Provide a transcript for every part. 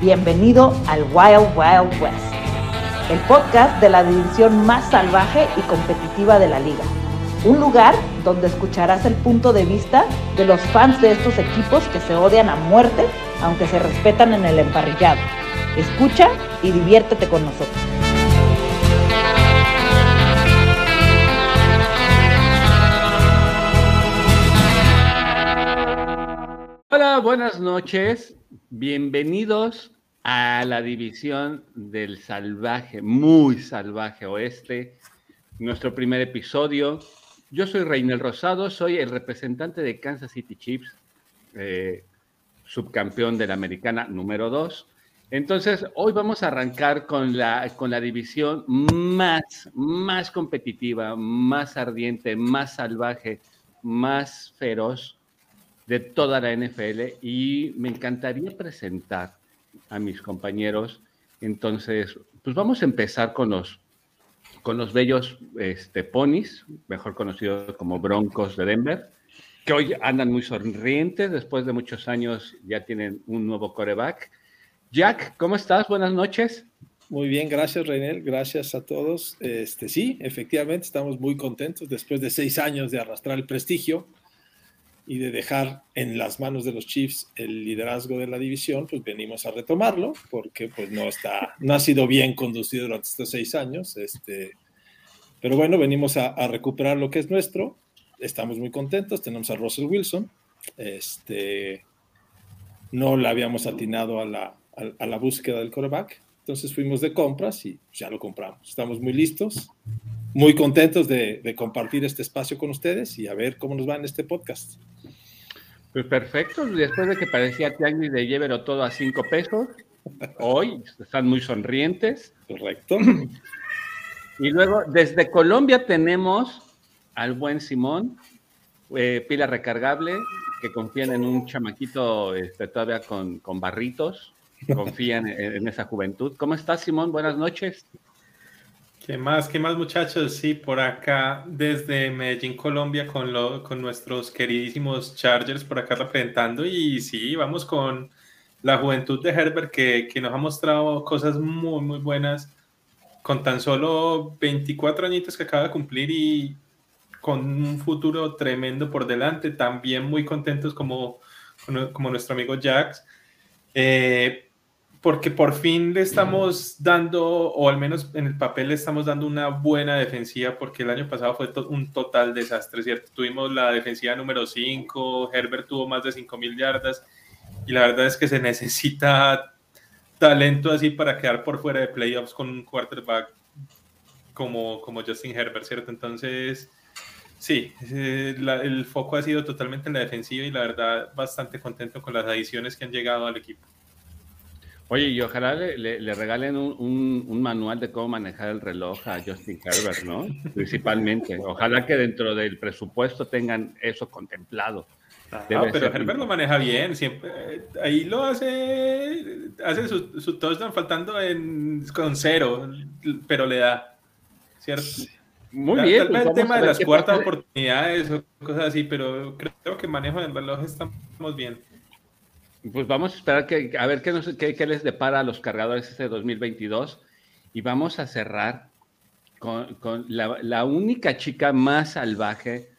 Bienvenido al Wild Wild West, el podcast de la división más salvaje y competitiva de la liga. Un lugar donde escucharás el punto de vista de los fans de estos equipos que se odian a muerte, aunque se respetan en el emparrillado. Escucha y diviértete con nosotros. Hola, buenas noches. Bienvenidos a la división del salvaje, muy salvaje oeste. Nuestro primer episodio. Yo soy Reinel Rosado, soy el representante de Kansas City Chiefs, eh, subcampeón de la americana número 2. Entonces, hoy vamos a arrancar con la, con la división más, más competitiva, más ardiente, más salvaje, más feroz de toda la NFL y me encantaría presentar a mis compañeros. Entonces, pues vamos a empezar con los, con los bellos este, ponis, mejor conocidos como Broncos de Denver, que hoy andan muy sonrientes, después de muchos años ya tienen un nuevo coreback. Jack, ¿cómo estás? Buenas noches. Muy bien, gracias Reinel, gracias a todos. Este, sí, efectivamente estamos muy contentos después de seis años de arrastrar el prestigio y de dejar en las manos de los Chiefs el liderazgo de la división, pues venimos a retomarlo porque pues no está, no ha sido bien conducido durante estos seis años, este, pero bueno, venimos a, a recuperar lo que es nuestro, estamos muy contentos, tenemos a Russell Wilson, este, no le habíamos atinado a la, a, a la búsqueda del quarterback, entonces fuimos de compras y ya lo compramos, estamos muy listos, muy contentos de, de, compartir este espacio con ustedes y a ver cómo nos va en este podcast. Pues perfecto, después de que parecía Tianguis de Llevero todo a cinco pesos, hoy están muy sonrientes. Correcto. Y luego, desde Colombia tenemos al buen Simón, eh, pila recargable, que confían en un chamaquito este, todavía con, con barritos, confían en, en esa juventud. ¿Cómo estás, Simón? Buenas noches. ¿Qué más? ¿Qué más, muchachos? Sí, por acá desde Medellín, Colombia, con, lo, con nuestros queridísimos Chargers por acá representando. Y sí, vamos con la juventud de Herbert que, que nos ha mostrado cosas muy, muy buenas con tan solo 24 añitos que acaba de cumplir y con un futuro tremendo por delante. También muy contentos como, como nuestro amigo Jax. Eh, porque por fin le estamos dando, o al menos en el papel le estamos dando una buena defensiva, porque el año pasado fue un total desastre, ¿cierto? Tuvimos la defensiva número 5, Herbert tuvo más de 5 mil yardas, y la verdad es que se necesita talento así para quedar por fuera de playoffs con un quarterback como, como Justin Herbert, ¿cierto? Entonces, sí, el foco ha sido totalmente en la defensiva y la verdad bastante contento con las adiciones que han llegado al equipo. Oye, y ojalá le, le, le regalen un, un, un, manual de cómo manejar el reloj a Justin Herbert, ¿no? Principalmente. Ojalá que dentro del presupuesto tengan eso contemplado. Ah, pero Herbert lo maneja bien, siempre ahí lo hace, hace su, su touchdown faltando en, con cero, pero le da, ¿cierto? Muy bien. Tal vez pues el tema de las cuartas oportunidades o cosas así, pero creo que manejo del reloj estamos bien. Pues vamos a esperar a ver qué, nos, qué, qué, les depara a los cargadores este 2022 y vamos a cerrar con, la, única chica más salvaje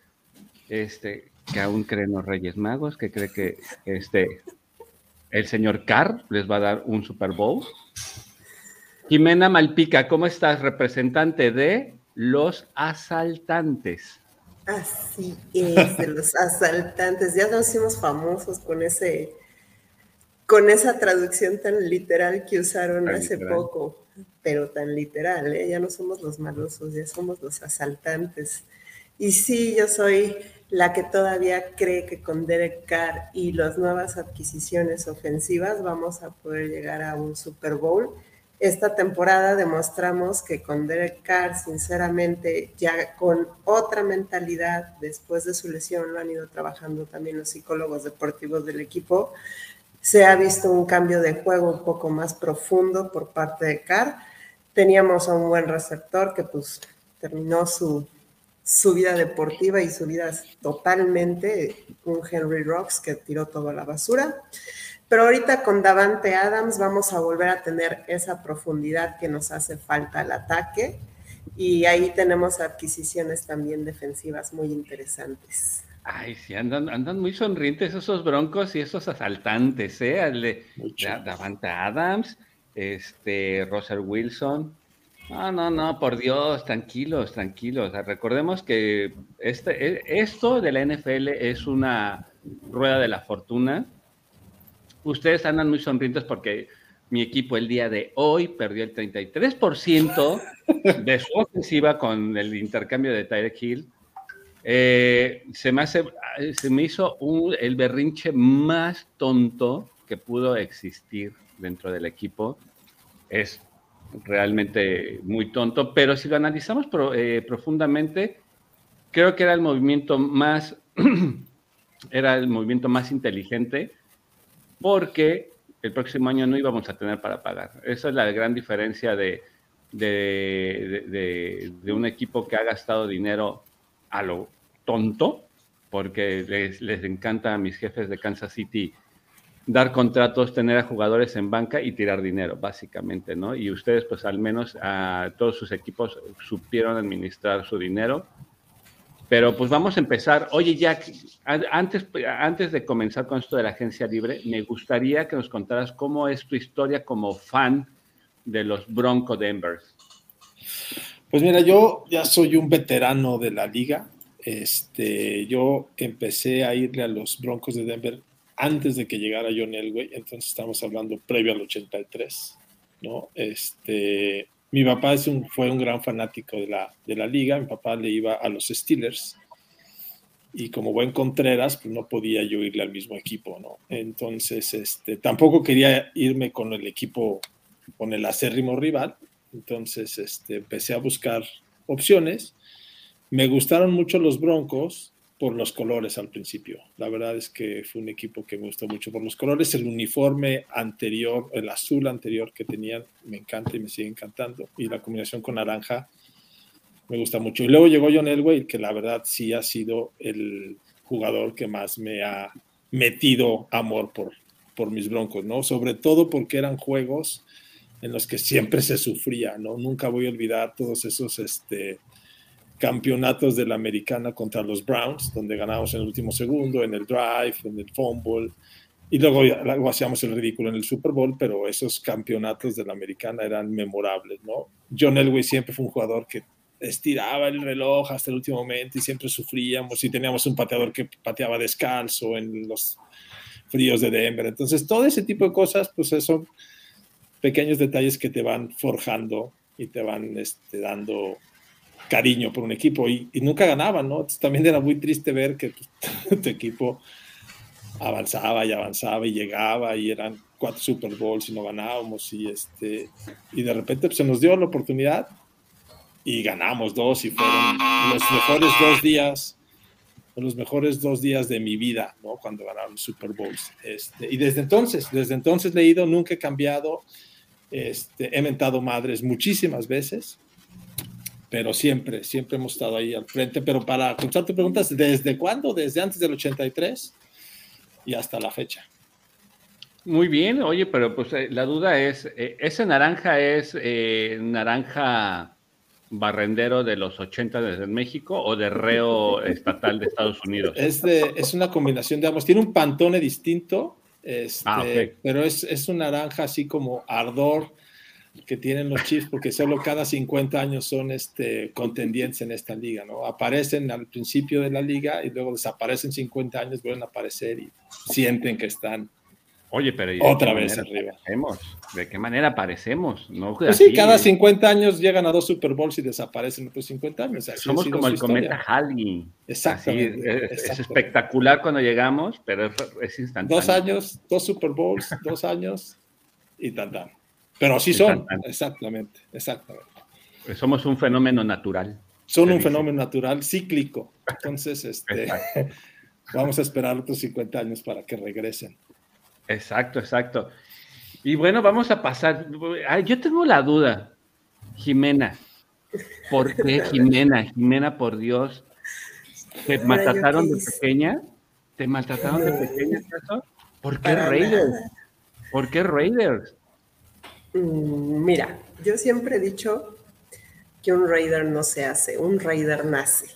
este, que aún creen los Reyes Magos, que cree que este, el señor Carr les va a dar un Super Bowl. Jimena Malpica, ¿cómo estás? Representante de los asaltantes. Así es, de los asaltantes. Ya nos hicimos famosos con ese con esa traducción tan literal que usaron tan hace literal. poco, pero tan literal, ¿eh? ya no somos los malosos, ya somos los asaltantes. Y sí, yo soy la que todavía cree que con Derek Carr y las nuevas adquisiciones ofensivas vamos a poder llegar a un Super Bowl. Esta temporada demostramos que con Derek Carr, sinceramente, ya con otra mentalidad, después de su lesión, lo han ido trabajando también los psicólogos deportivos del equipo, se ha visto un cambio de juego un poco más profundo por parte de Carr. Teníamos a un buen receptor que pues terminó su, su vida deportiva y su vida totalmente, un Henry Rocks que tiró toda la basura. Pero ahorita con Davante Adams vamos a volver a tener esa profundidad que nos hace falta al ataque y ahí tenemos adquisiciones también defensivas muy interesantes. Ay, sí, andan, andan muy sonrientes esos broncos y esos asaltantes, ¿eh? de, Davante Adams, este, Russell Wilson. No, no, no, por Dios, tranquilos, tranquilos. recordemos que este, e, esto de la NFL es una rueda de la fortuna. Ustedes andan muy sonrientes porque mi equipo el día de hoy perdió el 33% de su ofensiva con el intercambio de Tyreek Hill eh, se, me se me hizo el berrinche más tonto que pudo existir dentro del equipo. Es realmente muy tonto, pero si lo analizamos eh, profundamente, creo que era el movimiento más, era el movimiento más inteligente, porque el próximo año no íbamos a tener para pagar. Esa es la gran diferencia de, de, de un equipo que ha gastado dinero a lo tonto, porque les, les, encanta a mis jefes de Kansas City dar contratos, tener a jugadores en banca y tirar dinero, básicamente, ¿no? Y ustedes, pues al menos a todos sus equipos supieron administrar su dinero. Pero pues vamos a empezar. Oye, Jack, antes, antes de comenzar con esto de la agencia libre, me gustaría que nos contaras cómo es tu historia como fan de los Bronco Denvers. Pues mira, yo ya soy un veterano de la liga. Este, yo empecé a irle a los Broncos de Denver antes de que llegara John Elway, entonces estamos hablando previo al 83, ¿no? Este, mi papá fue un gran fanático de la, de la liga, mi papá le iba a los Steelers y como buen Contreras, pues no podía yo irle al mismo equipo, ¿no? Entonces, este, tampoco quería irme con el equipo, con el acérrimo rival, entonces este, empecé a buscar opciones me gustaron mucho los Broncos por los colores al principio. La verdad es que fue un equipo que me gustó mucho por los colores. El uniforme anterior, el azul anterior que tenían, me encanta y me sigue encantando. Y la combinación con naranja me gusta mucho. Y luego llegó John Elway, que la verdad sí ha sido el jugador que más me ha metido amor por, por mis Broncos, ¿no? Sobre todo porque eran juegos en los que siempre se sufría, ¿no? Nunca voy a olvidar todos esos, este, campeonatos de la americana contra los Browns, donde ganamos en el último segundo, en el drive, en el fumble, y luego, luego hacíamos el ridículo en el Super Bowl, pero esos campeonatos de la americana eran memorables, ¿no? John Elway siempre fue un jugador que estiraba el reloj hasta el último momento y siempre sufríamos y teníamos un pateador que pateaba descalzo en los fríos de Denver. Entonces, todo ese tipo de cosas, pues son pequeños detalles que te van forjando y te van este, dando cariño por un equipo y, nunca ganaban, ¿no? también era muy triste ver que tu, equipo avanzaba y avanzaba y llegaba y eran cuatro Super Bowls y no ganábamos y este y de repente pues, se nos dio la oportunidad y ganamos dos y fueron los mejores dos días los mejores dos días de mi vida, ¿no? Cuando ganaron Super Bowls. Este, y desde entonces, desde entonces he ido, nunca he cambiado, este, he mentado madres muchísimas veces, pero siempre, siempre hemos estado ahí al frente. Pero para contestar tu preguntas, ¿desde cuándo? Desde antes del 83 y hasta la fecha. Muy bien, oye, pero pues eh, la duda es, eh, ¿ese naranja es eh, naranja barrendero de los 80 desde México o de reo estatal de Estados Unidos? Es, es una combinación de ambos. Tiene un pantone distinto, este, ah, pero es, es un naranja así como ardor que tienen los Chiefs, porque solo cada 50 años son este, contendientes en esta liga, ¿no? Aparecen al principio de la liga y luego desaparecen 50 años, vuelven a aparecer y sienten que están Oye, pero otra vez arriba. ¿De qué manera aparecemos? No, pues sí, cada 50 años llegan a dos Super Bowls y desaparecen otros 50 años. Somos como el cometa Halley. Exactamente. es, espectacular cuando llegamos, pero es, instantáneo. Dos años, dos Super Bowls, dos años y tan tan. Pero así son, exactamente, exactamente. Pues somos un fenómeno natural. Son un fenómeno natural cíclico. Entonces, este, vamos a esperar otros 50 años para que regresen. Exacto, exacto. Y bueno, vamos a pasar. Yo tengo la duda, Jimena. ¿Por qué Jimena? Jimena, por Dios. ¿Te maltrataron de pequeña? ¿Te maltrataron de pequeña, ¿Por qué Reyes? ¿Por qué Raiders? Mm, mira, yo siempre he dicho que un Raider no se hace, un Raider nace.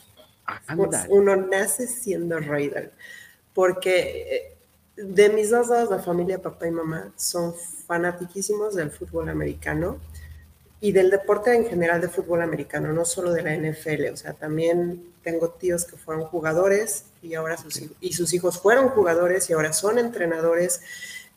Uno nace siendo Raider, porque eh, de mis dos lados, la familia, papá y mamá, son fanatiquísimos del fútbol americano y del deporte en general de fútbol americano, no solo de la NFL. O sea, también tengo tíos que fueron jugadores y ahora sus, y sus hijos fueron jugadores y ahora son entrenadores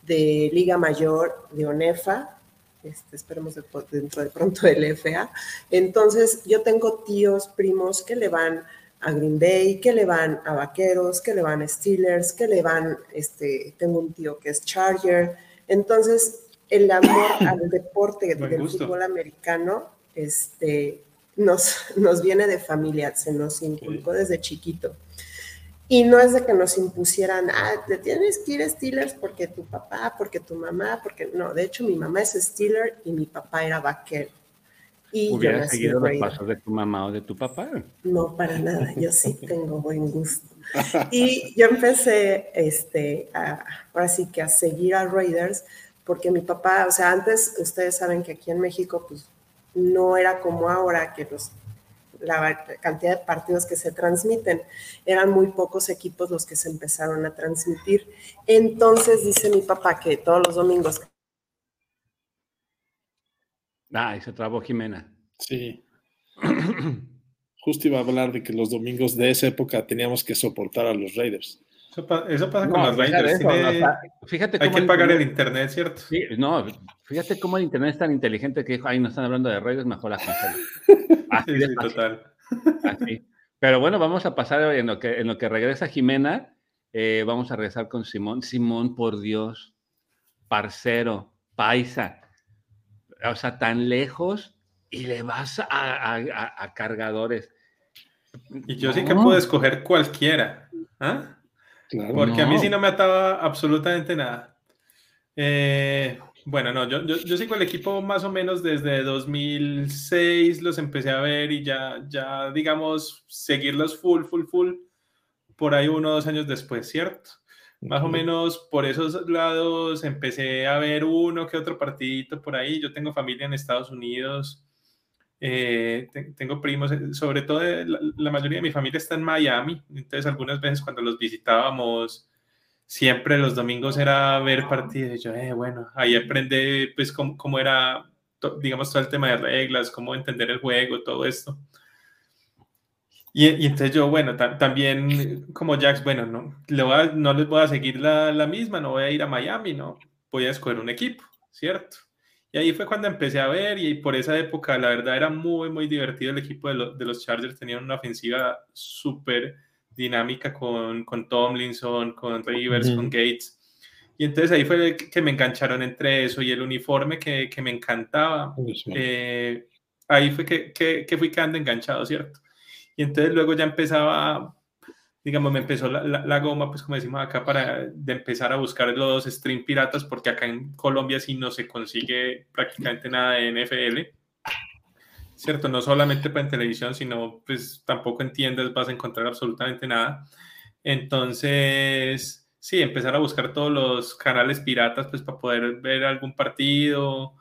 de Liga Mayor, de ONEFA, este, esperemos dentro de pronto del FA. Entonces, yo tengo tíos, primos que le van a Green Bay, que le van a Vaqueros, que le van a Steelers, que le van, este, tengo un tío que es Charger. Entonces, el amor al deporte del fútbol americano este, nos, nos viene de familia, se nos inculcó desde chiquito. Y no es de que nos impusieran, ah, te tienes que ir a Steelers porque tu papá, porque tu mamá, porque no, de hecho mi mamá es Steeler y mi papá era vaquero. Y ¿Hubieras seguido los pasos de tu mamá o de tu papá? No, para nada, yo sí tengo buen gusto. Y yo empecé, este, a, ahora sí que a seguir a Raiders porque mi papá, o sea, antes ustedes saben que aquí en México, pues no era como ahora que los, la cantidad de partidos que se transmiten, eran muy pocos equipos los que se empezaron a transmitir. Entonces dice mi papá que todos los domingos. Ah, y se trabó Jimena. Sí. Justo iba a hablar de que los domingos de esa época teníamos que soportar a los Raiders. Eso, pasa con los Raiders. fíjate hay que pagar el internet, ¿cierto? Sí, no, fíjate cómo el internet es tan inteligente que dijo, ay, no están hablando de Raiders, mejor la cancelo. sí, sí, total. Pero bueno, vamos a pasar en lo que, en lo que regresa Jimena. Eh, vamos a regresar con Simón. Simón, por Dios, parcero, paisa. O sea, tan lejos y le vas a, cargadores. Y yo sí que puedo escoger cualquiera. ¿Ah? porque a mí sí no me ataba absolutamente nada. Eh, bueno, no, yo, yo, yo, sigo el equipo más o menos desde 2006, los empecé a ver y ya, ya, digamos, seguirlos full, full, full, por ahí uno o dos años después, ¿cierto? Más o menos por esos lados empecé a ver uno que otro partidito por ahí. Yo tengo familia en Estados Unidos, eh, tengo primos, eh, sobre todo eh, la, mayoría de mi familia está en Miami, entonces algunas veces cuando los visitábamos, siempre los domingos era ver partidos. Y yo, bueno, ahí aprendí pues cómo, cómo era, digamos, todo el tema de reglas, cómo entender el juego, todo esto. Y, y, entonces yo, bueno, también como Jax, bueno, no, le no les voy a seguir la, la, misma, no voy a ir a Miami, no, voy a escoger un equipo, ¿cierto? Y ahí fue cuando empecé a ver y por esa época la verdad era muy, muy divertido el equipo de, de los Chargers. Tenían una ofensiva súper dinámica con, con, Tomlinson, con Rivers, con Gates. Y entonces ahí fue que me engancharon entre eso y el uniforme que, que me encantaba. Eh, ahí fue que, que, que, fui quedando enganchado, ¿cierto? Y entonces luego ya empezaba digamos, me empezó la, la, goma, pues como decimos acá, para de empezar a buscar los stream piratas, porque acá en Colombia sí no se consigue prácticamente nada de NFL. ¿Cierto? No solamente para en televisión, sino pues tampoco en tiendas vas a encontrar absolutamente nada. Entonces, sí, empezar a buscar todos los canales piratas, pues para poder ver algún partido.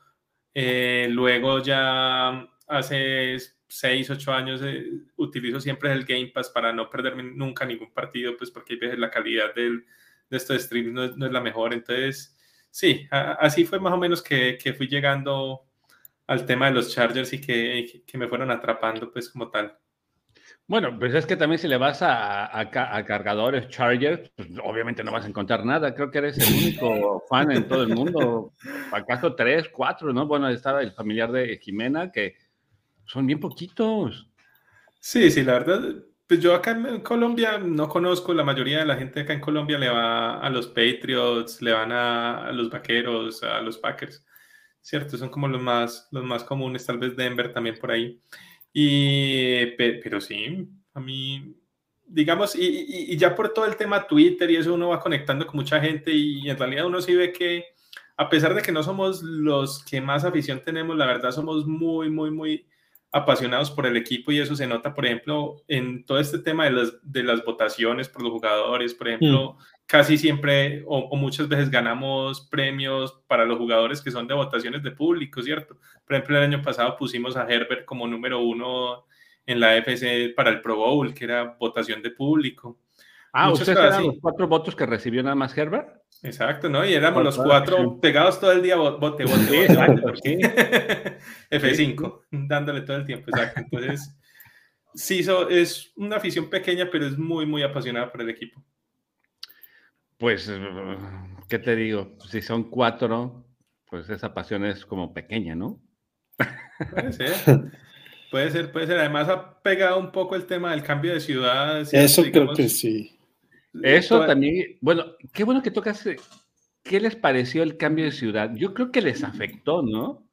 Eh, luego ya hace 6, 8 años eh, utilizo siempre el Game Pass para no perderme nunca ningún partido, pues porque veces la calidad del, de estos streams no es, no es, la mejor. Entonces, sí, así fue más o menos que, que, fui llegando al tema de los Chargers y que, que, me fueron atrapando, pues como tal. Bueno, pues es que también si le vas a, a, a cargadores Chargers, pues obviamente no vas a encontrar nada. Creo que eres el único fan en todo el mundo. ¿Acaso tres, cuatro, no? Bueno, estaba el familiar de Jimena que son bien poquitos. Sí, sí, la verdad, pues yo acá en Colombia no conozco, la mayoría de la gente acá en Colombia le va a los Patriots, le van a, los Vaqueros, a los Packers, ¿cierto? Son como los más, los más comunes, tal vez Denver también por ahí. Y, pero sí, a mí, digamos, y, y, ya por todo el tema Twitter y eso uno va conectando con mucha gente y en realidad uno sí ve que a pesar de que no somos los que más afición tenemos, la verdad somos muy, muy, muy apasionados por el equipo y eso se nota, por ejemplo, en todo este tema de las, de las votaciones por los jugadores, por ejemplo, mm. casi siempre o, muchas veces ganamos premios para los jugadores que son de votaciones de público, ¿cierto? Por ejemplo, el año pasado pusimos a Herbert como número uno en la FC para el Pro Bowl, que era votación de público. Ah, ¿ustedes eran los cuatro votos que recibió nada más Herbert? Exacto, ¿no? Y éramos los cuatro pegados todo el día, bote, bote, bote, F5, dándole todo el tiempo, exacto. Entonces, sí, es una afición pequeña, pero es muy, muy apasionada por el equipo. Pues, ¿qué te digo? Si son cuatro, pues esa pasión es como pequeña, ¿no? Puede ser. Puede ser, puede ser. Además ha pegado un poco el tema del cambio de ciudad. Eso creo que sí. Eso también, bueno, qué bueno que tocas. Eh, ¿Qué les pareció el cambio de ciudad? Yo creo que les afectó, ¿no?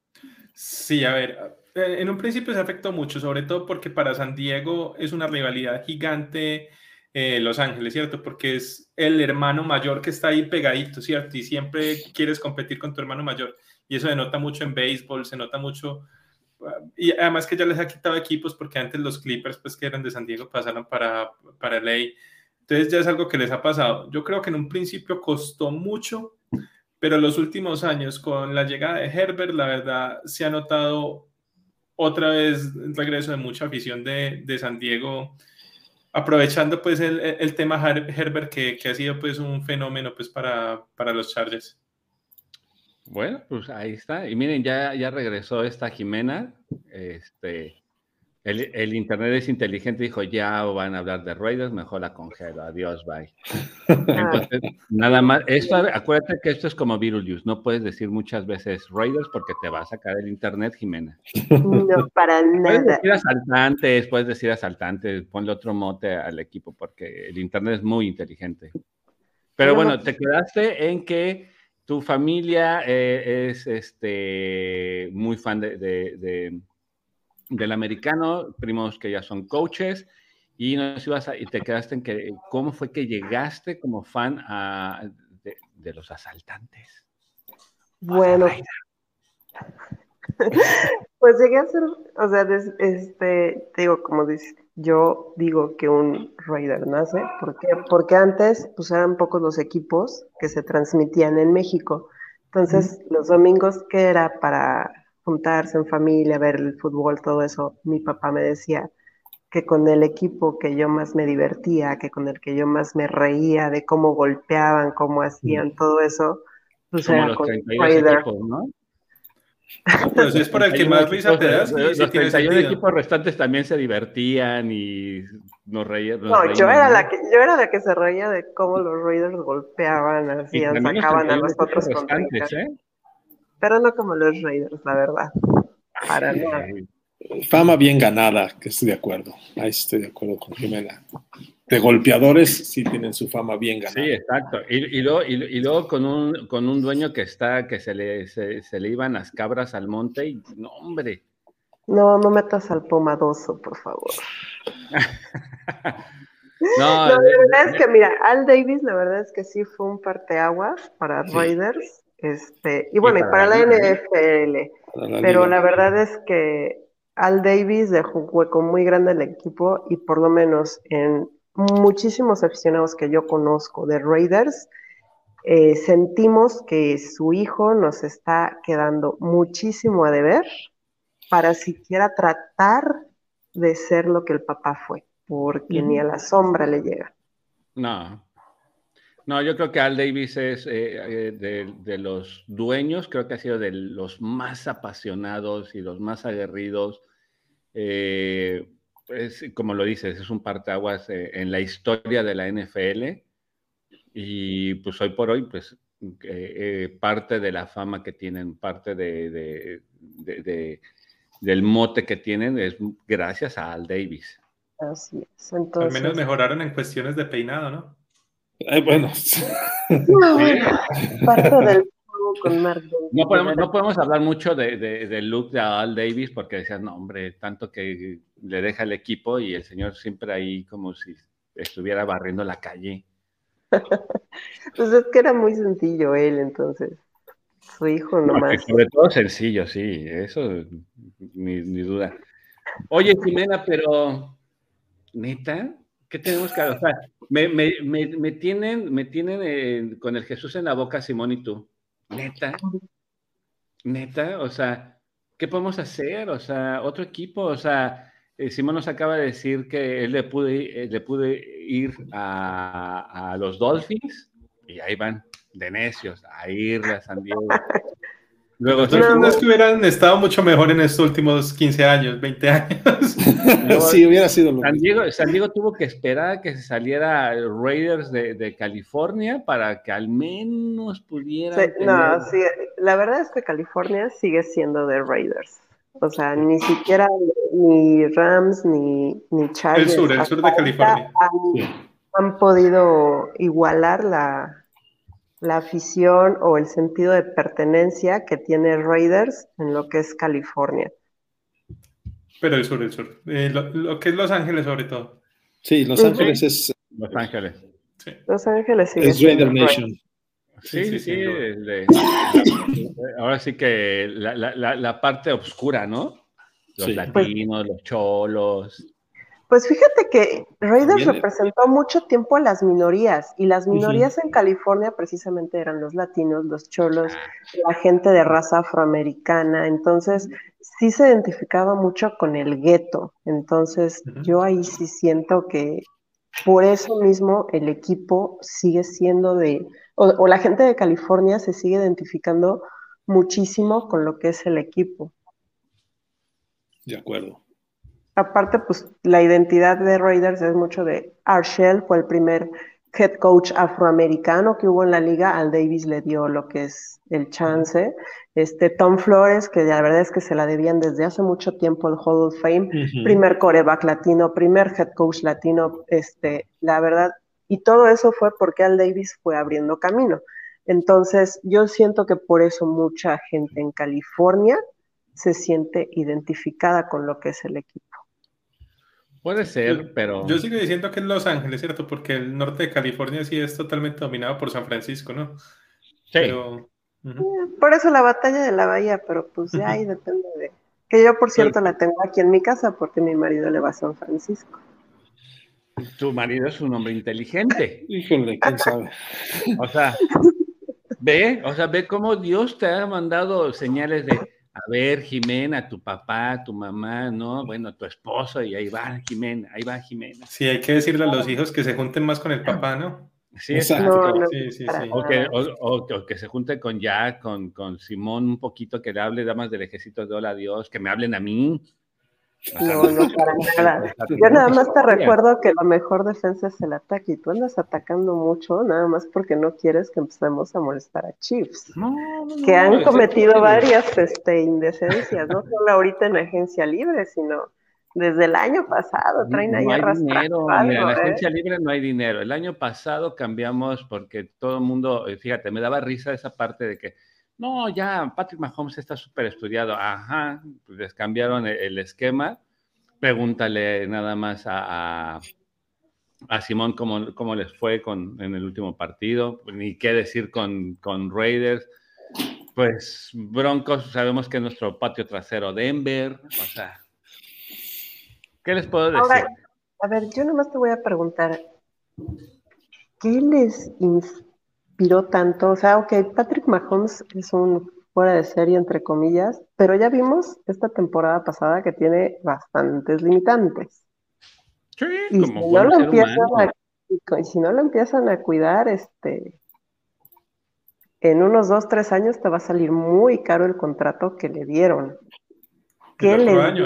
Sí, a ver, eh, en un principio se afectó mucho, sobre todo porque para San Diego es una rivalidad gigante eh, Los Ángeles, ¿cierto? Porque es el hermano mayor que está ahí pegadito, ¿cierto? Y siempre quieres competir con tu hermano mayor. Y eso se nota mucho en béisbol, se nota mucho. Y además que ya les ha quitado equipos porque antes los Clippers, pues que eran de San Diego, pasaron para, para LA. Entonces ya es algo que les ha pasado. Yo creo que en un principio costó mucho, pero los últimos años con la llegada de Herbert, la verdad, se ha notado otra vez el regreso de mucha afición de, de San Diego aprovechando pues el, el tema Herbert que, que, ha sido pues un fenómeno pues para, para los Chargers. Bueno, pues ahí está. Y miren, ya, ya regresó esta Jimena. Este, el, internet es inteligente, dijo, ya van a hablar de Raiders, mejor la congelo, adiós, bye. Entonces, nada más, esto, acuérdate que esto es como Virus, no puedes decir muchas veces Raiders porque te va a sacar el internet, Jimena. No, para nada. Puedes decir asaltantes, puedes decir asaltantes, ponle otro mote al equipo porque el internet es muy inteligente. Pero bueno, te quedaste en que tu familia eh, es este, muy fan de del americano, primos que ya son coaches, y, nos ibas y te quedaste en que, ¿cómo fue que llegaste como fan a, de, los asaltantes? Bueno, pues llegué a ser, o sea, este, digo, como dices, yo digo que un Raider nace, ¿por Porque antes, pues eran pocos los equipos que se transmitían en México. Entonces, los domingos, que era para juntarse en familia, ver el fútbol, todo eso, mi papá me decía que con el equipo que yo más me divertía, que con el que yo más me reía de cómo golpeaban, cómo hacían mm. todo eso, pues era con equipos, ¿no? Si es por el que más risa te das. los 31 equipos restantes también se divertían y nos reían. no, yo era, la que, yo era la que se reía de cómo los Raiders golpeaban, hacían, sacaban a los otros contrincantes. ¿eh? Pero no como los Raiders, la verdad. Para nada. Fama bien ganada, que estoy de acuerdo. Ahí estoy de acuerdo con Jimena. De golpeadores sí tienen su fama bien ganada. Sí, exacto. Y, luego, y, luego, con, un, con un dueño que está, que se le, se, le iban las cabras al monte y no, hombre. No, no metas al pomadoso, por favor. no, la verdad es que, mira, Al Davis, la verdad es que sí fue un parteaguas para Raiders este, y bueno, y para, la, NFL, pero la verdad es que Al Davis dejó un hueco muy grande el equipo y por lo menos en muchísimos aficionados que yo conozco de Raiders, eh, sentimos que su hijo nos está quedando muchísimo a deber para siquiera tratar de ser lo que el papá fue, porque ni a la sombra le llega. No, no, yo creo que Al Davis es eh, eh, de, los dueños, creo que ha sido de los más apasionados y los más aguerridos. Eh, como lo dices, es un parteaguas en la historia de la NFL. Y pues hoy por hoy, pues parte de la fama que tienen, parte de, del mote que tienen es gracias a Al Davis. Así es. Al menos mejoraron en cuestiones de peinado, ¿no? Bueno. No, podemos, hablar mucho de, del look de Al Davis porque decían, no, hombre, tanto que le deja el equipo y el señor siempre ahí como si estuviera barriendo la calle. pues es que era muy sencillo él, entonces. Su hijo nomás. sobre todo sencillo, sí, eso ni, ni duda. Oye, Jimena, pero neta, ¿Qué tenemos que hacer? O sea, me, me, me, tienen, me tienen con el Jesús en la boca, Simón y tú. Neta. Neta, o sea, ¿qué podemos hacer? O sea, otro equipo, o sea, eh, Simón nos acaba de decir que él le pude, eh, le pude ir a, a los Dolphins y ahí van de necios a ir a San Diego. Luego, no es que hubieran estado mucho mejor en estos últimos 15 años, 20 años. sí, hubiera sido lo San Diego, San Diego tuvo que esperar a que se saliera Raiders de, de California para que al menos pudiera. No, sí, la verdad es que California sigue siendo de Raiders. O sea, ni siquiera ni Rams ni, ni Chargers. El sur, el sur de California. han podido igualar la, la afición o el sentido de pertenencia que tiene Raiders en lo que es California. Pero el sur, el sur. Eh, lo, que es Los Ángeles sobre todo. Sí, Los Ángeles es... Los Ángeles. Los Ángeles sí. Es Raider Nation. Sí, sí, sí. ahora sí que la, la, la, parte oscura, ¿no? Los latinos, los cholos. Pues fíjate que Raiders representó mucho tiempo a las minorías y las minorías en California precisamente eran los latinos, los cholos, ah. la gente de raza afroamericana, entonces sí se identificaba mucho con el gueto, entonces yo ahí sí siento que por eso mismo el equipo sigue siendo de, o la gente de California se sigue identificando muchísimo con lo que es el equipo. De acuerdo. Aparte, pues la identidad de Raiders es mucho de Arshell, fue el primer head coach afroamericano que hubo en la liga, al Davis le dio lo que es el chance. Este Tom Flores, que la verdad es que se la debían desde hace mucho tiempo el Hall of Fame, primer coreback latino, primer head coach latino, este, la verdad, y todo eso fue porque Al Davis fue abriendo camino. Entonces, yo siento que por eso mucha gente en California se siente identificada con lo que es el equipo. Puede ser, pero. Yo sigo diciendo que es Los Ángeles, ¿cierto? Porque el norte de California sí es totalmente dominado por San Francisco, ¿no? Sí. Eh, por eso la batalla de la bahía, pero pues ya ahí depende de. Que yo, por cierto, la tengo aquí en mi casa porque mi marido le va a San Francisco. Tu marido es un hombre inteligente. Híjole, quién sabe. O sea, ve, o sea, ve cómo Dios te ha mandado señales de a ver, Jimena, tu papá, tu mamá, ¿no? Bueno, tu esposo, y ahí va Jimena, ahí va Jimena. Sí, hay que decirle a los hijos que se junten más con el papá, ¿no? Sí, exacto. sí, sí, sí. O, que, o, que, se junte con Jack, con, con Simón un poquito, que le hable damas del ejército de hola a Dios, que me hablen a mí. No, no para nada. Yo nada más te recuerdo que la mejor defensa es el ataque y tú andas atacando mucho nada más porque no quieres que empecemos a molestar a Chiefs, que han cometido varias este, indecencias, no solo ahorita en agencia libre, sino desde el año pasado. Traen ahí no dinero, en la ¿eh? agencia libre no hay dinero. El año pasado cambiamos porque todo el mundo, eh, fíjate, me daba risa esa parte de que no, ya Patrick Mahomes está súper estudiado. Ajá, pues les cambiaron el, esquema. Pregúntale nada más a, a, Simón cómo, cómo, les fue con, en el último partido, ni qué decir con, con Raiders. Pues Broncos, sabemos que es nuestro patio trasero Denver, o sea, ¿qué les puedo decir? a ver, yo nomás te voy a preguntar, ¿qué les tanto. O sea, ok, Patrick Mahomes es un fuera de serie, entre comillas, pero ya vimos esta temporada pasada que tiene bastantes limitantes. Sí, y como si no lo empiezan a, y si no lo empiezan a cuidar, este, en unos dos, tres años te va a salir muy caro el contrato que le dieron.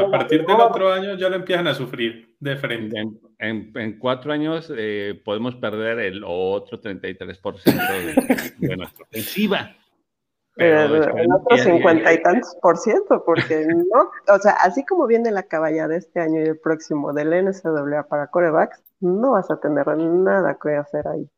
a partir del otro año ya lo empiezan a sufrir de frente en, cuatro años eh, podemos perder el otro 33% de, nuestra ofensiva. Pero el otro cincuenta y tantos por ciento, porque no, o sea, así como viene la caballa de este año y el próximo del NCAA para corebacks, no vas a tener nada que hacer ahí.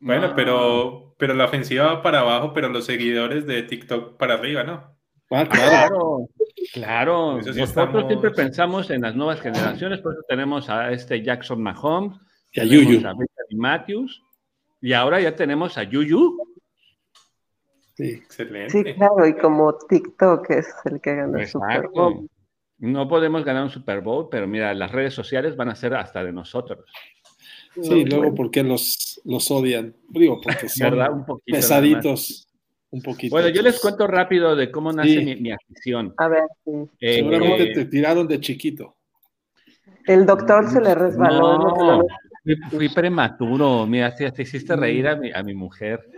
Bueno, pero, pero la ofensiva va para abajo, pero los seguidores de TikTok para arriba, ¿no? Ah, claro. Claro, nosotros siempre pensamos en las nuevas generaciones, por eso tenemos a este Jackson Mahomes, y a Yuyu. A Matthews, y ahora ya tenemos a Yuyu. Sí, excelente. Sí, claro, y como TikTok es el que gana el Super Bowl. No podemos ganar un Super Bowl, pero mira, las redes sociales van a ser hasta de nosotros. Sí, luego porque los, los odian. Digo, porque son Un poquito, pesaditos. Un poquito. Bueno, yo les cuento rápido de cómo nace mi, mi, afición. A ver. Eh, Seguramente te tiraron de chiquito. El doctor se le resbaló. No, fui, fui, prematuro. Mira, te, te hiciste reír a mi, a mi mujer.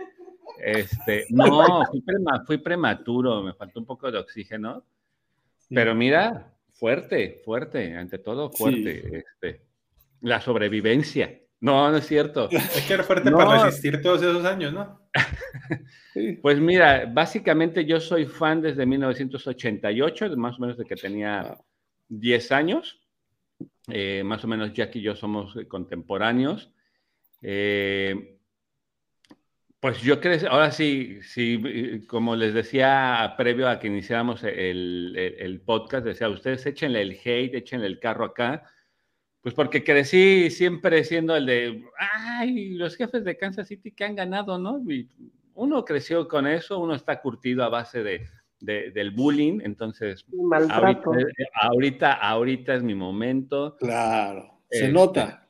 Este, no, fui, prema, fui, prematuro, me faltó un poco de oxígeno. Pero mira, fuerte, fuerte, ante todo fuerte. Sí. Este, la sobrevivencia. No, no es cierto. Es que era fuerte no. para resistir todos esos años, ¿no? Pues mira, básicamente yo soy fan desde 1988, más o menos de que tenía 10 años. Eh, más o menos Jack y yo somos contemporáneos. Eh, pues yo creo, ahora sí, sí, como les decía previo a que iniciáramos el, el, el, podcast, decía, ustedes échenle el hate, échenle el carro acá, pues porque crecí siempre siendo el de, ay, los jefes de Kansas City que han ganado, ¿no? Y uno creció con eso, uno está curtido a base de, de del bullying, entonces ahorita, ahorita, ahorita, es mi momento. Claro, se este, nota.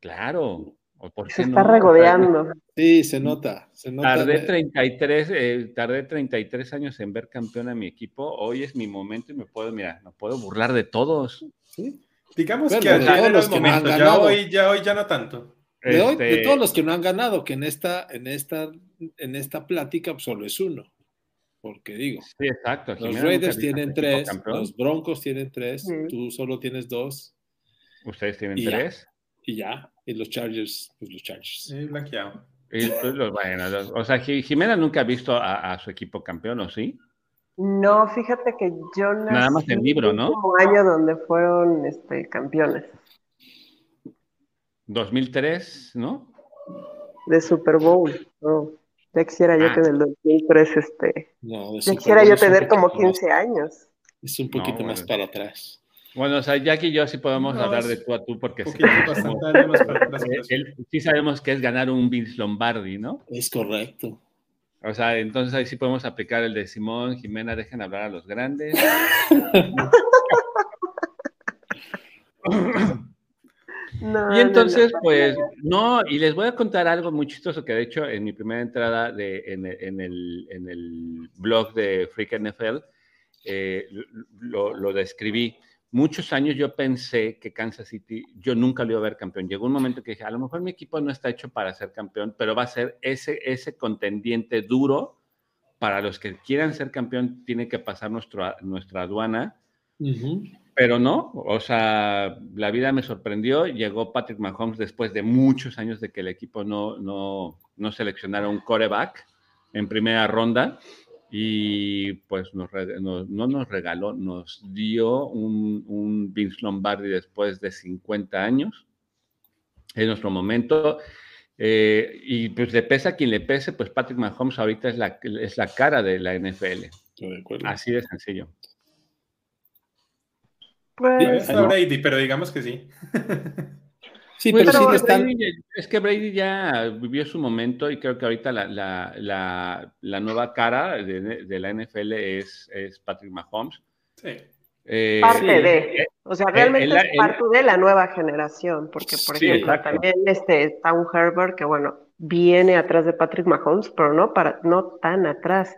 Claro. ¿por se está no? regodeando. Sí, se nota, se nota. Tardé 33, eh, tardé 33 años en ver campeón a mi equipo. Hoy es mi momento y me puedo, mira, me puedo burlar de todos. Sí. Digamos Pero que allá en los que momentos, no ya, hoy, ya hoy ya no tanto. De, hoy, este... de, todos los que no han ganado, que en esta, en esta, en esta plática pues, solo es uno. Porque digo, sí, exacto. los Jimena Raiders tienen tres, los Broncos tienen tres, mm. tú solo tienes dos. Ustedes tienen y tres. Ya, y ya, y los Chargers, pues los Chargers. Sí, blanqueado. Y, pues, los, bueno, los, o sea, Jimena nunca ha visto a, a, su equipo campeón, ¿o sí? No, fíjate que yo nací Nada más el libro, ¿no? Un año donde fueron este, campeones. 2003, ¿no? De Super Bowl, no. Ya quisiera yo Ah. que en el 2003, este, No, de ya Super quisiera Bowl yo tener como poquito más- 15 años. Es un poquito No, más bueno. para atrás. Bueno, o sea, Jack y yo sí podemos No, hablar de tú a tú porque sí, para atrás. él- sí sabemos que es ganar un Vince Lombardi, ¿no? Es correcto. O sea, entonces ahí sí podemos aplicar el de Simón, Jimena, dejen hablar a los grandes. No, Y entonces, no, no. pues, no, y les voy a contar algo muy chistoso que de hecho en mi primera entrada de, en, el, en, el, en el blog de Freak NFL eh, lo, lo, describí. Muchos años yo pensé que Kansas City, yo nunca lo iba a ver campeón. Llegó un momento que dije, a lo mejor mi equipo no está hecho para ser campeón, pero va a ser ese, ese contendiente duro para los que quieran ser campeón, tiene que pasar nuestro, nuestra aduana. Uh -huh. Pero no, o sea, la vida me sorprendió. Llegó Patrick Mahomes después de muchos años de que el equipo no, no, no seleccionara un coreback en primera ronda y pues nos, nos, no nos regaló, nos dio un, un, Vince Lombardi después de 50 años. Es nuestro momento. Eh, y pues le pesa a quien le pese, pues Patrick Mahomes ahorita es la, es la cara de la NFL. De Así de sencillo. Pues, está Brady, pero digamos que sí. Sí, pero, pero sí están... Brady, es que Brady ya vivió su momento y creo que ahorita la, la, la, la nueva cara de, de, la NFL es, es Patrick Mahomes. Sí. Eh, parte sí. de, o sea, realmente el, el, es parte de la nueva generación, porque por sí, ejemplo exacto. también este Tom Herbert, que bueno, viene atrás de Patrick Mahomes, pero no, para, no tan atrás.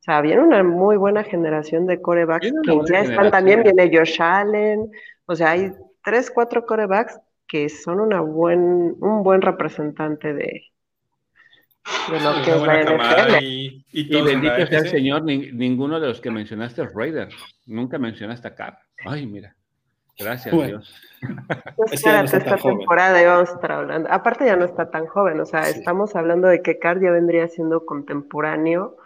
O sea, viene una muy buena generación de corebacks que ya están también, viene Josh Allen, o sea, hay tres, cuatro corebacks que son una buen, un buen representante de, de lo sí, que es la NFL. Y, y, y bendito sea el Señor, ni, ninguno de los que mencionaste es Raider. Nunca mencionaste a Carr. Ay, mira. Gracias, bueno. Dios. Pues espérate, esta temporada íbamos a estar hablando. Aparte ya no está tan joven, o sea, sí. estamos hablando de que Carr ya vendría siendo contemporáneo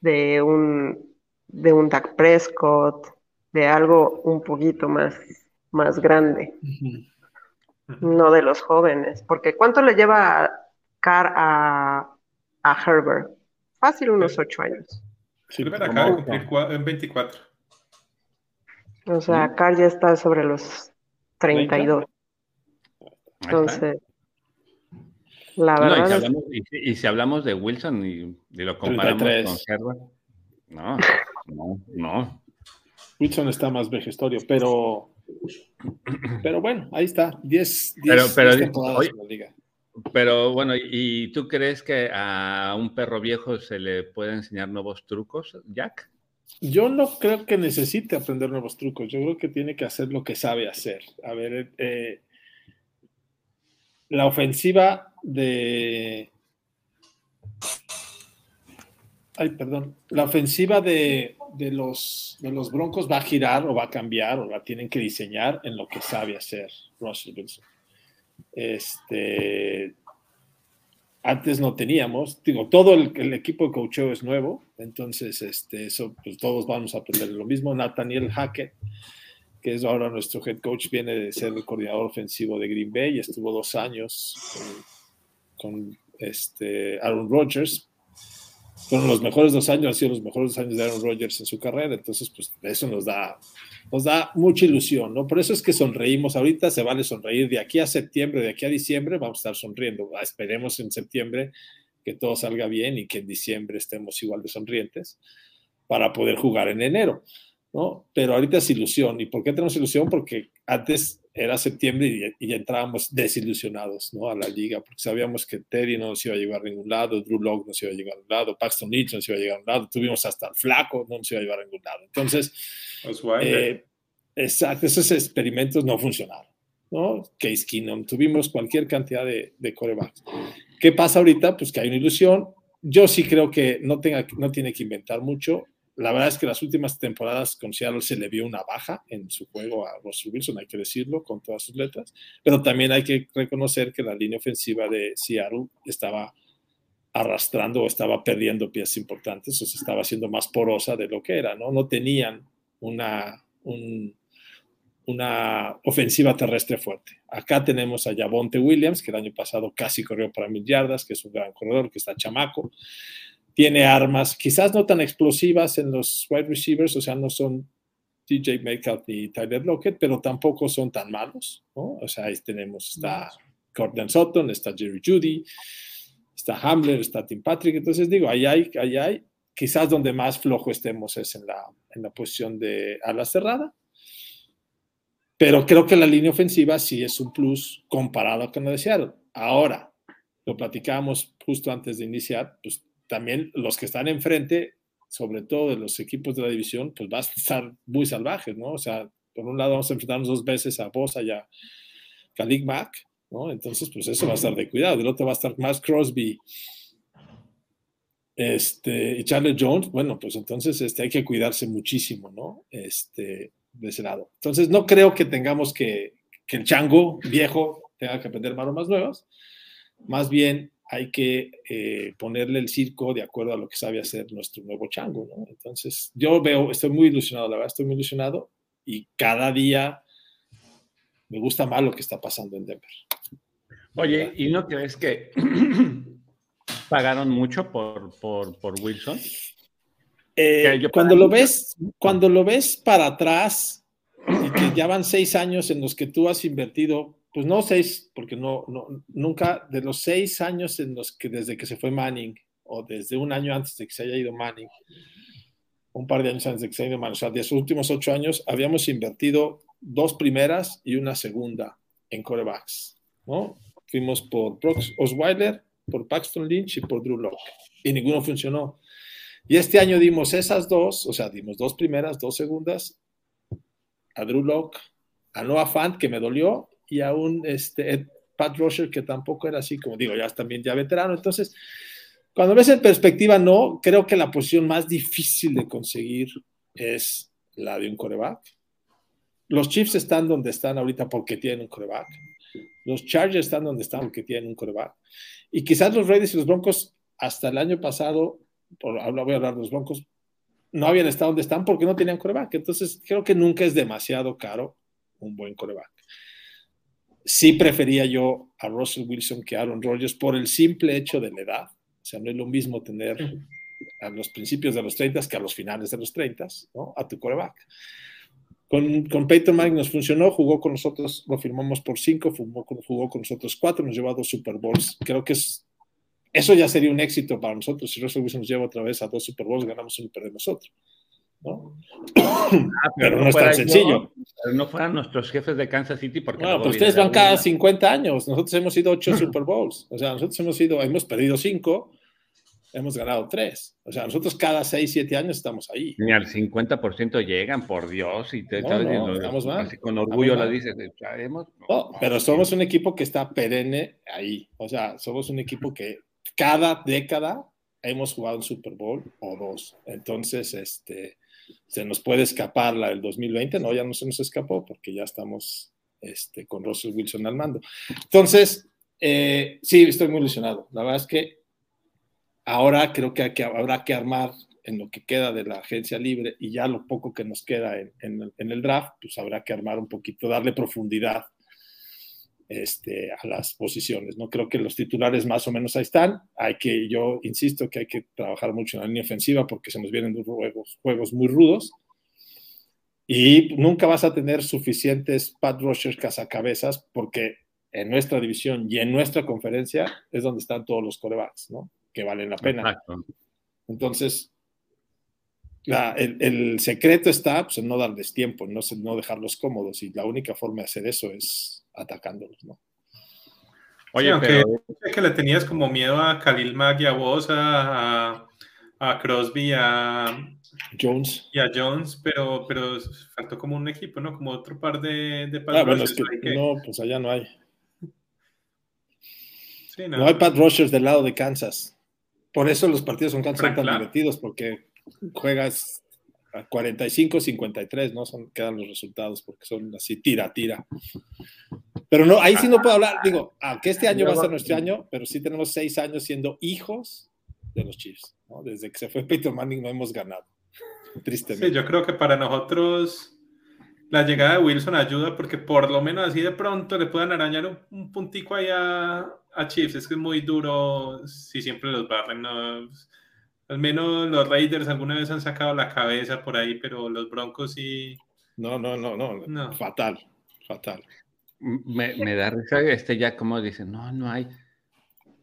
de un, de un Dak Prescott, de algo un poquito más, más grande, uh -huh. No de los jóvenes, porque ¿cuánto le lleva Carr a, a Herbert? Fácil unos ocho años. Sí, Herbert acaba de cumplir en 24. O sea, ¿Sí? Carr ya está sobre los 32. Entonces, la verdad. No, y, si hablamos, y, y, si hablamos, de Wilson y, y lo comparamos 33. con Herbert, no, no, no. Wilson está más vejestorio, pero Pero bueno, ahí está, 10 pero, pero, temporadas en la liga. Pero bueno, ¿y tú crees que a un perro viejo se le puede enseñar nuevos trucos, Jack? Yo no creo que necesite aprender nuevos trucos. Yo creo que tiene que hacer lo que sabe hacer. A ver, eh, la ofensiva de. Ay, perdón. La ofensiva de, los, de los Broncos va a girar o va a cambiar o la tienen que diseñar en lo que sabe hacer Russell Wilson. Este, antes no teníamos, digo, todo el, equipo de coacheo es nuevo, entonces este, eso, pues todos vamos a aprender lo mismo. Nathaniel Hackett, que es ahora nuestro head coach, viene de ser el coordinador ofensivo de Green Bay, y estuvo dos años con, este, Aaron Rodgers. Fueron los mejores dos años, han sido los mejores dos años de Aaron Rodgers en su carrera, entonces pues eso nos da nos da mucha ilusión, ¿no? Por eso es que sonreímos ahorita, se vale sonreír de aquí a septiembre, de aquí a diciembre, vamos a estar sonriendo. Ah, esperemos en septiembre que todo salga bien y que en diciembre estemos igual de sonrientes para poder jugar en enero, ¿no? Pero ahorita es ilusión. ¿Y por qué tenemos ilusión? Porque antes era septiembre y, ya entrábamos desilusionados, ¿no? A la liga, porque sabíamos que Terry no nos iba a llevar a ningún lado, Drew Locke no nos iba a llevar a ningún lado, Paxton Lynch no nos iba a llevar a ningún lado, tuvimos hasta el flaco, no nos iba a llevar a ningún lado. Entonces, eh, exacto, esos experimentos no funcionaron, ¿no? Case Keenum, tuvimos cualquier cantidad de, de corebacks. ¿Qué pasa ahorita? Pues que hay una ilusión. Yo sí creo que no, tenga, no tiene que inventar mucho la verdad es que las últimas temporadas con Seattle se le vio una baja en su juego a Russell Wilson, hay que decirlo con todas sus letras, pero también hay que reconocer que la línea ofensiva de Seattle estaba arrastrando o estaba perdiendo piezas importantes, o se estaba haciendo más porosa de lo que era, ¿no? No tenían una, una ofensiva terrestre fuerte. Acá tenemos a Javonte Williams, que el año pasado casi corrió para mil yardas, que es un gran corredor, que está chamaco tiene armas, quizás no tan explosivas en los wide receivers, o sea, no son DJ Metcalf ni Tyler Lockett, pero tampoco son tan malos, ¿no? O sea, ahí tenemos, está Gordon Sutton, está Jerry Judy, está Hamler, está Tim Patrick, entonces digo, ahí hay, ahí hay, quizás donde más flojo estemos es en la, en la posición de ala cerrada, pero creo que la línea ofensiva sí es un plus comparado con la de Seattle. Ahora, lo platicábamos justo antes de iniciar, pues también los que están enfrente, sobre todo de los equipos de la división, pues va a estar muy salvajes, ¿no? O sea, por un lado vamos a enfrentarnos dos veces a Bosa y a Khalid Mack, ¿no? Entonces, pues eso va a estar de cuidado. Del otro va a estar más Crosby este, y Charlie Jones. Bueno, pues entonces este, hay que cuidarse muchísimo, ¿no? Este, de ese lado. Entonces, no creo que tengamos que, que el chango viejo tenga que aprender maromas nuevas. Más bien, hay que eh, ponerle el circo de acuerdo a lo que sabe hacer nuestro nuevo chango, ¿no? Entonces, yo veo, estoy muy ilusionado, la verdad, estoy muy ilusionado y cada día me gusta más lo que está pasando en Denver. Oye, ¿y no crees que pagaron mucho por, por, Wilson? Eh, cuando lo ves, cuando lo ves para atrás y que ya van seis años en los que tú has invertido pues no seis, porque no, nunca, de los seis años en los que desde que se fue Manning, o desde un año antes de que se haya ido Manning, un par de años antes de que se haya ido Manning, o sea, de esos últimos ocho años, habíamos invertido dos primeras y una segunda en corebacks, ¿no? Fuimos por Brooks Osweiler, por Paxton Lynch y por Drew Locke, y ninguno funcionó. Y este año dimos esas dos, o sea, dimos dos primeras, dos segundas, a Drew Locke, a Noah Fant, que me dolió, y a un este, Pat Rusher que tampoco era así, como digo, ya también ya veterano. Entonces, cuando ves en perspectiva, no, creo que la posición más difícil de conseguir es la de un coreback. Los Chiefs están donde están ahorita porque tienen un coreback. Los Chargers están donde están porque tienen un coreback. Y quizás los Raiders y los Broncos hasta el año pasado, por, voy a hablar de los Broncos, no habían estado donde están porque no tenían coreback. Entonces, creo que nunca es demasiado caro un buen coreback sí prefería yo a Russell Wilson que a Aaron Rodgers por el simple hecho de la edad. O sea, no es lo mismo tener a los principios de los 30 que a los finales de los 30, ¿no? A tu coreback. Con, con Peyton Manning nos funcionó, jugó con nosotros, lo firmamos por cinco, jugó con, jugó con nosotros cuatro, nos llevó a dos Super Bowls. Creo que es, eso ya sería un éxito para nosotros. Si Russell Wilson nos lleva otra vez a dos Super Bowls, ganamos uno y perdemos otro. ¿No? Ah, pero, no, es tan sencillo. pero no fueran nuestros jefes de Kansas City porque... No, pero ustedes van cada 50 años. Nosotros hemos ido ocho Super Bowls. O sea, nosotros hemos ido, hemos perdido cinco, hemos ganado tres. O sea, nosotros cada 6, 7 años estamos ahí. Ni al 50% llegan, por Dios. Y te, Así con orgullo lo dices. pero somos un equipo que está perenne ahí. O sea, somos un equipo que cada década hemos jugado un Super Bowl o dos. Entonces, este, se nos puede escapar la del 2020. No, ya no se nos escapó porque ya estamos este, con Russell Wilson al mando. Entonces, eh, sí, estoy muy ilusionado. La verdad es que ahora creo que, habrá que armar en lo que queda de la agencia libre y ya lo poco que nos queda en, el draft, pues habrá que armar un poquito, darle profundidad este, a las posiciones. No creo que los titulares más o menos ahí están. Hay que, yo insisto que hay que trabajar mucho en la línea ofensiva porque se nos vienen juegos, juegos muy rudos. Y nunca vas a tener suficientes Pat Rushers cazacabezas porque en nuestra división y en nuestra conferencia es donde están todos los corebacks, ¿no? Que valen la pena. Entonces, el, secreto está pues, en no darles tiempo, no, no dejarlos cómodos. Y la única forma de hacer eso es atacándolos, ¿no? Oye, aunque que le tenías como miedo a Khalil Mack y a vos, a, a, Crosby, a Jones. Y a Jones, pero, pero faltó como un equipo, ¿no? Como otro par de, de ah, bueno, es que, No, pues allá no hay. Sí, no. no. hay Pat Rushers del lado de Kansas. Por eso los partidos son tan, tan divertidos, porque juegas 45, 53, ¿no? Son, quedan los resultados porque son así tira, tira. Pero no, ahí sí no puedo hablar, digo, aunque este año va a ser nuestro año, pero sí tenemos seis años siendo hijos de los Chiefs, ¿no? Desde que se fue Peyton Manning no hemos ganado, tristemente. Sí, yo creo que para nosotros la llegada de Wilson ayuda porque por lo menos así de pronto le puedan arañar un, puntico ahí a, a, Chiefs, es que es muy duro si siempre los barren, ¿no? Al menos los Raiders alguna vez han sacado la cabeza por ahí, pero los Broncos sí. No, no, no, no. Fatal, fatal. Me, da risa este ya como dicen, no, no hay.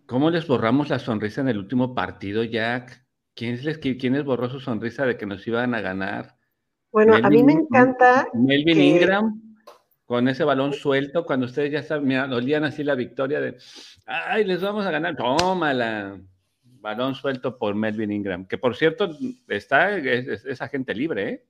¿Cómo les borramos la sonrisa en el último partido, Jack? ¿Quién les, ¿Quiénes borró su sonrisa de que nos iban a ganar? Bueno, a mí me encanta. Melvin Ingram con ese balón suelto, cuando ustedes ya mira, olían así la victoria de, ay, les vamos a ganar, tómala balón suelto por Melvin Ingram, que por cierto está, es, agente libre, ¿eh?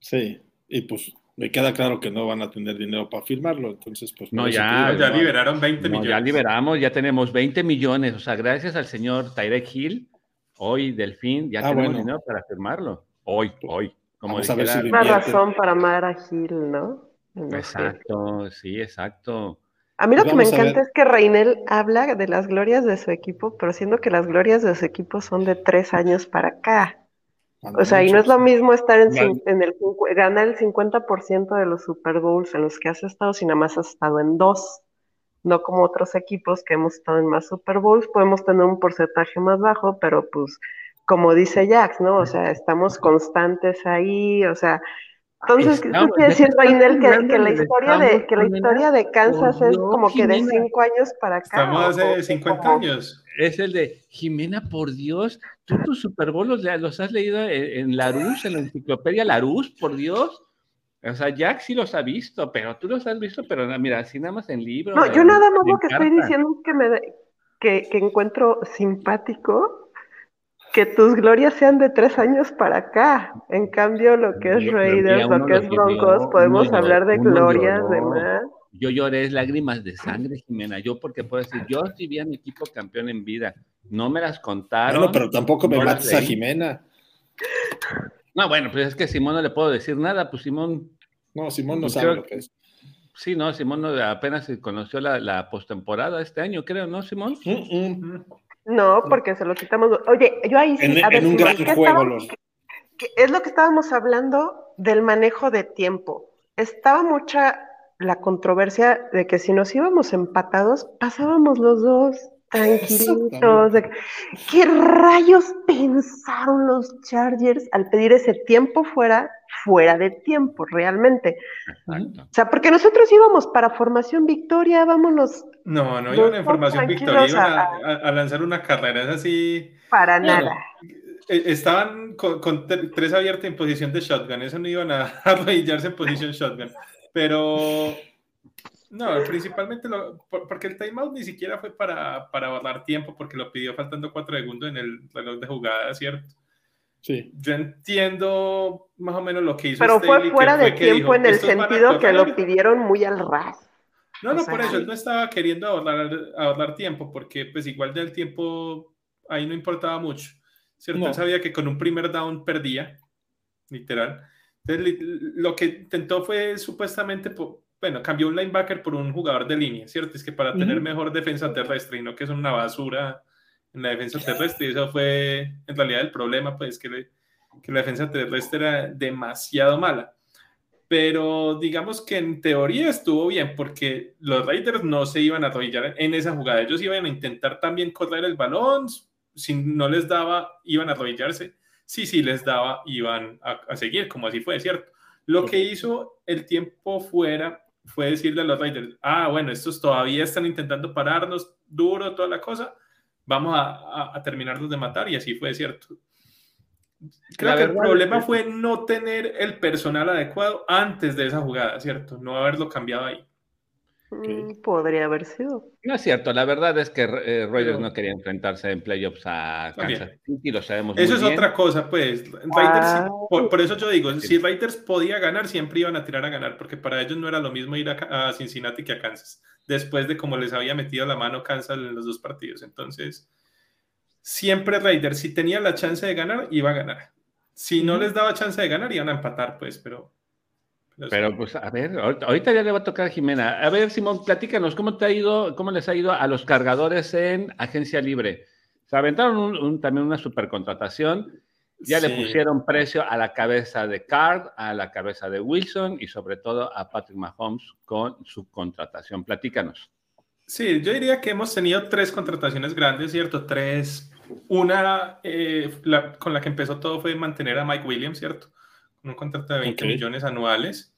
Sí, y pues me queda claro que no van a tener dinero para firmarlo, entonces pues... No, ya, ya liberaron 20 millones. Ya liberamos, ya tenemos 20 millones, o sea, gracias al señor Tyrek Hill, hoy Delfín, ya ah, tenemos dinero para firmarlo, hoy, hoy. Como Vamos Una razón para amar a Hill, ¿no? exacto, sí, exacto. A mí lo que me encanta es que Reinel habla de las glorias de su equipo, pero siendo que las glorias de su equipo son de tres años para acá. O sea, y no es lo mismo estar en, el ganar el 50% de los Super Bowls en los que has estado, si nada más has estado en dos. No como otros equipos que hemos estado en más Super Bowls, podemos tener un porcentaje más bajo, pero pues, como dice Jax, ¿no? O sea, estamos constantes ahí, o sea, entonces, ¿qué quiere decir, Rainel, que, que, la historia de, que la historia de Kansas es como que de cinco años para acá? Estamos hace 50 años. Es el de Jimena, por Dios, tú tus Super Bowl los, has leído en, la Larus, en la enciclopedia Larus, por Dios. O sea, Jack sí los ha visto, pero tú los has visto, pero mira, así nada más en libros. No, yo nada más lo que estoy diciendo es que me que, que encuentro simpático que tus glorias sean de tres años para acá. En cambio, lo que es Raiders, lo que es Broncos, podemos hablar de glorias, de más. Yo lloré lágrimas de sangre, Jimena. Yo porque puedo decir, yo sí vi a mi equipo campeón en vida. No me las contaron. No, pero tampoco me mates a Jimena. No, bueno, pues es que a Simón no le puedo decir nada. Pues Simón. No, Simón no pues sabe lo que es. Sí, no, Simón apenas conoció la, la postemporada este año, creo, ¿no, Simón? No, porque se lo quitamos. Oye, yo ahí sí. En, a ver, un gran juego. es lo que estábamos hablando del manejo de tiempo. Estaba mucha la controversia de que si nos íbamos empatados, pasábamos los dos tranquilitos. ¿Qué rayos pensaron los Chargers al pedir ese tiempo fuera, fuera de tiempo, realmente? O sea, porque nosotros íbamos para formación victoria, vámonos no, no iban en formación victoria, iban a, lanzar una carrera, es así. Para nada. eh, estaban con, tres abiertas en posición de shotgun, eso no iban a arrodillarse en posición shotgun, pero no, principalmente porque el timeout ni siquiera fue para, para ahorrar tiempo, porque lo pidió faltando cuatro segundos en el reloj de jugada, ¿cierto? Sí. Yo entiendo más o menos lo que hizo. Pero fue fuera de tiempo en el sentido que lo pidieron muy al ras. No, no, por eso él no estaba queriendo ahorrar, ahorrar tiempo, porque pues igual ya el tiempo ahí no importaba mucho. ¿Cierto? Él sabía que con un primer down perdía, literal. Entonces, lo que intentó fue supuestamente, bueno, cambió un linebacker por un jugador de línea, ¿cierto? Es que para tener mejor defensa terrestre y no que es una basura en la defensa terrestre, y eso fue en realidad el problema, pues que, que la defensa terrestre era demasiado mala pero digamos que en teoría estuvo bien porque los Raiders no se iban a arrodillar en esa jugada. Ellos iban a intentar también correr el balón, si no les daba, iban a arrodillarse. Sí, sí les daba, iban a, seguir, como así fue, ¿cierto? Lo que hizo el tiempo fuera fue decirle a los Raiders, ah, bueno, estos todavía están intentando pararnos duro, toda la cosa, vamos a, a terminarlos de matar y así fue, ¿cierto? Creo que el problema fue no tener el personal adecuado antes de esa jugada, ¿cierto? No haberlo cambiado ahí. Mm, podría haber sido. No es cierto, la verdad es que eh, Raiders no quería enfrentarse en playoffs a Kansas City, lo sabemos. Eso es otra cosa, pues. Ah. por, eso yo digo, si Raiders podía ganar, siempre iban a tirar a ganar, porque para ellos no era lo mismo ir a, a Cincinnati que a Kansas, después de cómo les había metido la mano Kansas en los dos partidos. Entonces, siempre Raiders, si tenía la chance de ganar, iba a ganar. Si no les daba chance de ganar, iban a empatar, pues, pero. Pero, pues, a ver, ahorita ya le va a tocar a Jimena. A ver, Simón, platícanos, ¿cómo te ha ido, cómo les ha ido a los cargadores en agencia libre? Se aventaron también una supercontratación. Ya le pusieron precio a la cabeza de Card, a la cabeza de Wilson y sobre todo a Patrick Mahomes con su contratación. Platícanos. Sí, yo diría que hemos tenido tres contrataciones grandes, ¿cierto? Tres una eh, con la que empezó todo fue mantener a Mike Williams, ¿cierto? Con un contrato de 20 millones anuales.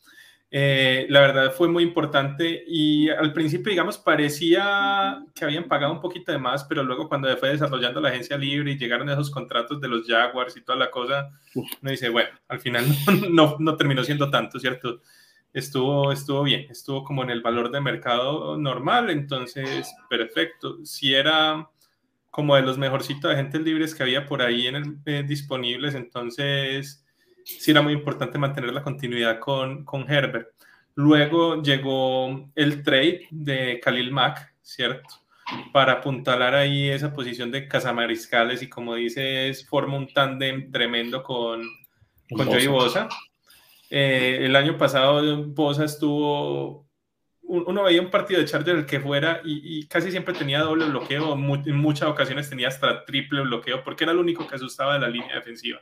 Eh, la verdad fue muy importante y al principio, digamos, parecía que habían pagado un poquito de más, pero luego cuando fue desarrollando la agencia libre y llegaron esos contratos de los Jaguars y toda la cosa, uno dice, bueno, al final no, no, terminó siendo tanto, ¿cierto? Estuvo, estuvo bien, estuvo como en el valor de mercado normal, entonces, perfecto. Si era como de los mejorcitos de agentes libres que había por ahí en el, eh, disponibles, entonces sí era muy importante mantener la continuidad con, con Herbert. Luego llegó el trade de Khalil Mack, ¿cierto? Para apuntalar ahí esa posición de cazamariscales y como dices, forma un tándem tremendo con, con Joey Bosa. Eh, el año pasado Bosa estuvo uno veía un partido de Chargers el que fuera y, casi siempre tenía doble bloqueo, en muchas ocasiones tenía hasta triple bloqueo, porque era el único que asustaba de la línea defensiva.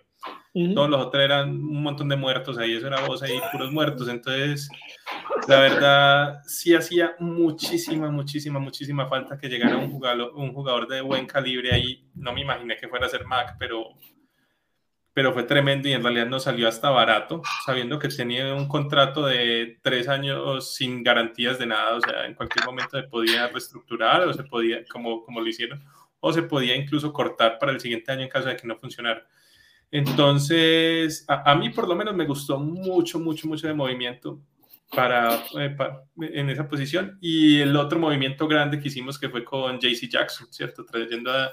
Todos los otros eran un montón de muertos ahí, eso era voz ahí, puros muertos. Entonces, la verdad, sí hacía muchísima, muchísima, muchísima falta que llegara un jugador, un jugador de buen calibre ahí. No me imaginé que fuera a ser Mac, pero pero fue tremendo y en realidad no salió hasta barato, sabiendo que tenía un contrato de tres años sin garantías de nada, o sea, en cualquier momento se podía reestructurar o se podía, como, como lo hicieron, o se podía incluso cortar para el siguiente año en caso de que no funcionara. Entonces, a, mí por lo menos me gustó mucho, mucho, mucho de movimiento para, eh, en esa posición. Y el otro movimiento grande que hicimos que fue con JC Jackson, ¿cierto? Trayendo a,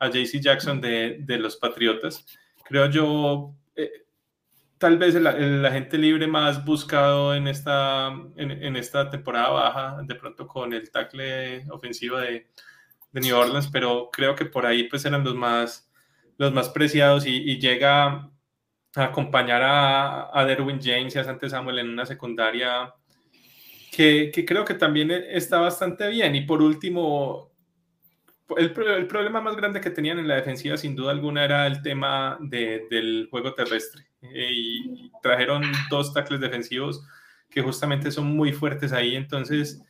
a JC Jackson de, de los Patriotas creo yo, eh, tal vez el, agente libre más buscado en esta, en, esta temporada baja, de pronto con el tackle ofensivo de, de, New Orleans, pero creo que por ahí pues eran los más, los más preciados y, llega a acompañar a, a Derwin James y a Sante Samuel en una secundaria que, que, creo que también está bastante bien. Y por último, el, problema más grande que tenían en la defensiva, sin duda alguna, era el tema del juego terrestre. Eh, y trajeron dos tackles defensivos que justamente son muy fuertes ahí. Entonces,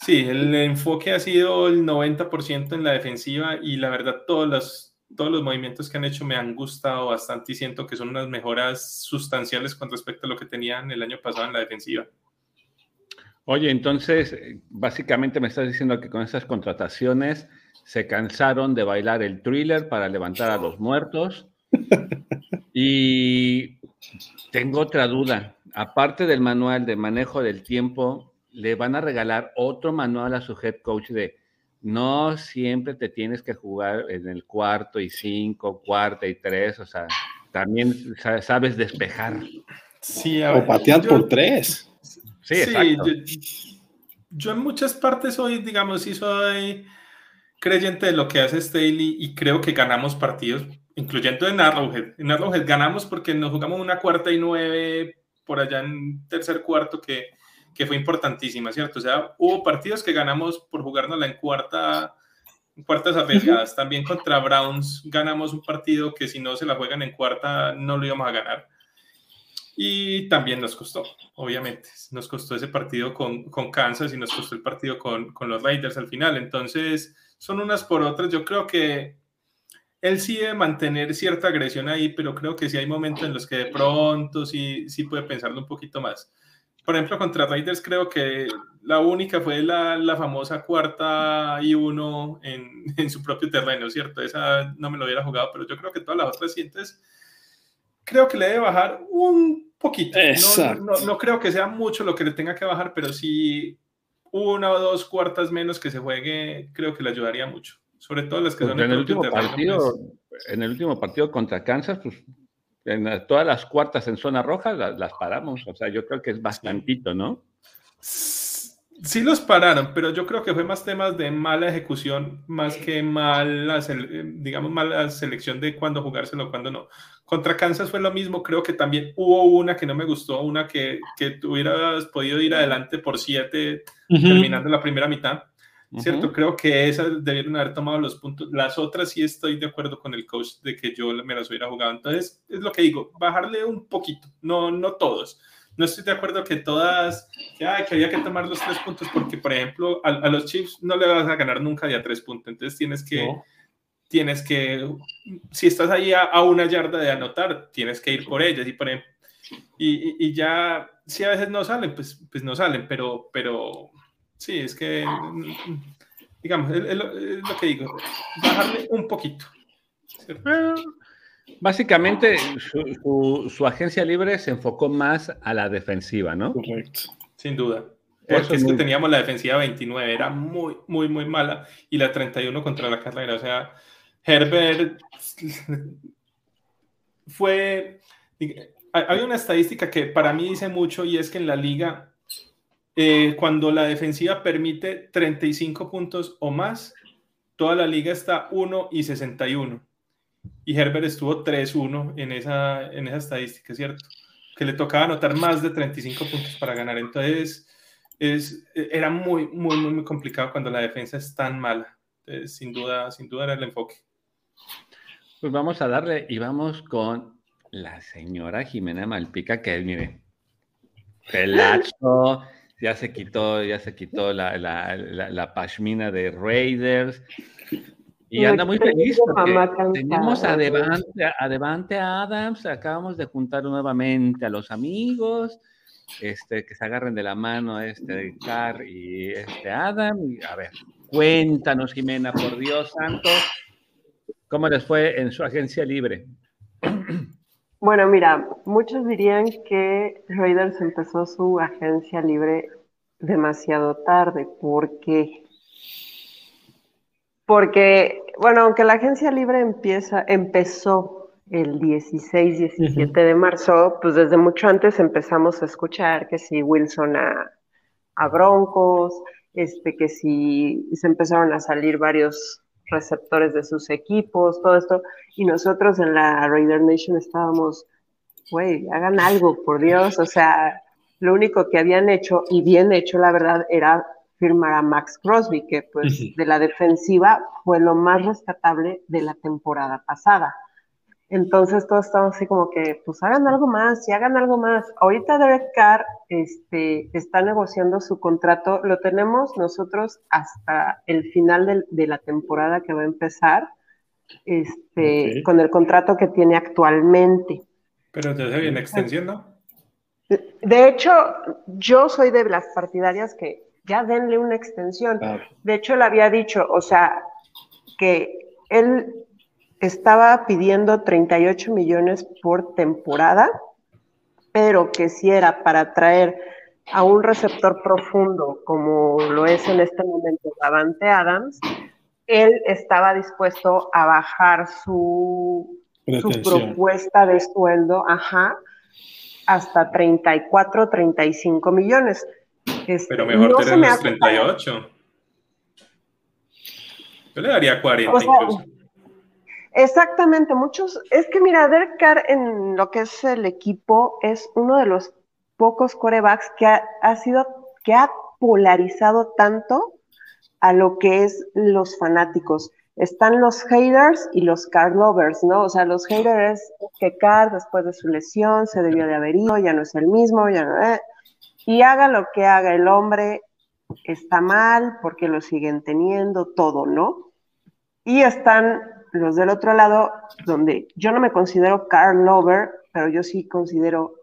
sí, el enfoque ha sido el 90% en la defensiva y la verdad, todos los, todos los movimientos que han hecho me han gustado bastante y siento que son unas mejoras sustanciales con respecto a lo que tenían el año pasado en la defensiva. Oye, entonces, básicamente me estás diciendo que con esas contrataciones se cansaron de bailar el thriller para levantar a los muertos Y tengo otra duda. Aparte del manual de manejo del tiempo, le van a regalar otro manual a su head coach de no siempre te tienes que jugar en el cuarto y cinco, cuarta y tres, o sea, también sabes despejar. Sí, o patear por tres. Sí, exacto. yo, en muchas partes soy, digamos, sí soy creyente de lo que hace Staley y creo que ganamos partidos, incluyendo en Arrowhead. En Arrowhead ganamos porque nos jugamos una cuarta y nueve por allá en tercer cuarto que, que fue importantísima, ¿cierto? O sea, hubo partidos que ganamos por jugárnosla en cuarta, en cuartas arriesgadas. También contra Browns ganamos un partido que si no se la juegan en cuarta no lo íbamos a ganar. Y también nos costó, obviamente. Nos costó ese partido con, con Kansas y nos costó el partido con, con los Raiders al final. Entonces, son unas por otras. Yo creo que él sí debe mantener cierta agresión ahí, pero creo que sí hay momentos en los que de pronto sí, sí puede pensarlo un poquito más. Por ejemplo, contra Raiders creo que la única fue la, la famosa cuarta y uno en, en, su propio terreno, ¿cierto? Esa no me lo hubiera jugado, pero yo creo que todas las otras sientes, creo que le debe bajar un poquito. No, no, no, creo que sea mucho lo que le tenga que bajar, pero sí una o dos cuartas menos que se juegue, creo que le ayudaría mucho. Sobre todo las que pues son en el último partido. Pues. En el último partido contra Kansas, pues en todas las cuartas en zona roja las, paramos. O sea, yo creo que es bastantito, ¿no? Sí los pararon, pero yo creo que fue más temas de mala ejecución, más que mala, digamos, mala selección de cuándo jugárselo, o cuándo no. Contra Kansas fue lo mismo, creo que también hubo una que no me gustó, una que, que hubieras podido ir adelante por siete, terminando la primera mitad, ¿cierto? Creo que esas debieron haber tomado los puntos. Las otras sí estoy de acuerdo con el coach de que yo me las hubiera jugado. Entonces, es lo que digo, bajarle un poquito, no, no todos. No estoy de acuerdo que todas, que, ay, que había que tomar los tres puntos, porque, por ejemplo, a, los Chiefs no le vas a ganar nunca de a tres puntos. Entonces, tienes que tienes que, si estás ahí a, una yarda de anotar, tienes que ir por ellas y, por ejemplo, y, y, ya, si a veces no salen, pues, pues no salen, pero, pero sí, es que, digamos, es, lo, que digo, bajarle un poquito. Básicamente, su, su, agencia libre se enfocó más a la defensiva, ¿no? Correcto. Sin duda. Porque es que teníamos la defensiva 29, era muy, muy, muy mala, y la 31 contra la carrera. O sea, Herbert fue... Hay una estadística que para mí dice mucho y es que en la liga, eh, cuando la defensiva permite 35 puntos o más, toda la liga está 1 y 61. Y Herbert estuvo 3-1 en esa, en esa estadística, ¿cierto? Que le tocaba anotar más de 35 puntos para ganar. Entonces, es, era muy, muy, muy, muy complicado cuando la defensa es tan mala. Entonces, sin duda, sin duda era el enfoque. Pues vamos a darle y vamos con la señora Jimena Malpica, que mire, pelazo, ya se quitó, ya se quitó la, la, la, pashmina de Raiders. Y anda muy feliz tenemos a Devante, a Adams, acabamos de juntar nuevamente a los amigos, este, que se agarren de la mano este Car y este Adam. Y, a ver, cuéntanos, Jimena, por Dios santo, ¿Cómo les fue en su agencia libre? Bueno, mira, muchos dirían que Raiders empezó su agencia libre demasiado tarde. ¿Por qué? Porque, bueno, aunque la agencia libre empieza, empezó el 16, 17 de marzo, pues desde mucho antes empezamos a escuchar que si Wilson a, a Broncos, este, que si se empezaron a salir varios receptores de sus equipos, todo esto, y nosotros en la Raider Nation estábamos, güey, hagan algo, por Dios, o sea, lo único que habían hecho, y bien hecho, la verdad, era firmar a Max Crosby, que pues de la defensiva fue lo más rescatable de la temporada pasada. Entonces todos estamos así como que, pues hagan algo más y hagan algo más. Ahorita Derek Carr este, está negociando su contrato, lo tenemos nosotros hasta el final de, la temporada que va a empezar, este, con el contrato que tiene actualmente. Pero ya se viene extensión, ¿no? De hecho, yo soy de las partidarias que ya denle una extensión. De hecho, le había dicho, o sea, que él estaba pidiendo 38 millones por temporada, pero que si era para traer a un receptor profundo como lo es en este momento Davante Adams, él estaba dispuesto a bajar su, su propuesta de sueldo, ajá, hasta 34, 35 millones. Este, Pero mejor no tener los 38. Yo le daría 40 incluso. Exactamente, muchos. Es que mira, Derek en lo que es el equipo es uno de los pocos corebacks que ha, sido, que ha polarizado tanto a lo que es los fanáticos. Están los haters y los Carr lovers, ¿no? O sea, los haters es que Carr después de su lesión se debió de haber ido, ya no es el mismo, ya no. Eh. Y haga lo que haga el hombre, está mal porque lo siguen teniendo, todo, ¿no? Y están los del otro lado, donde yo no me considero car lover, pero yo sí considero,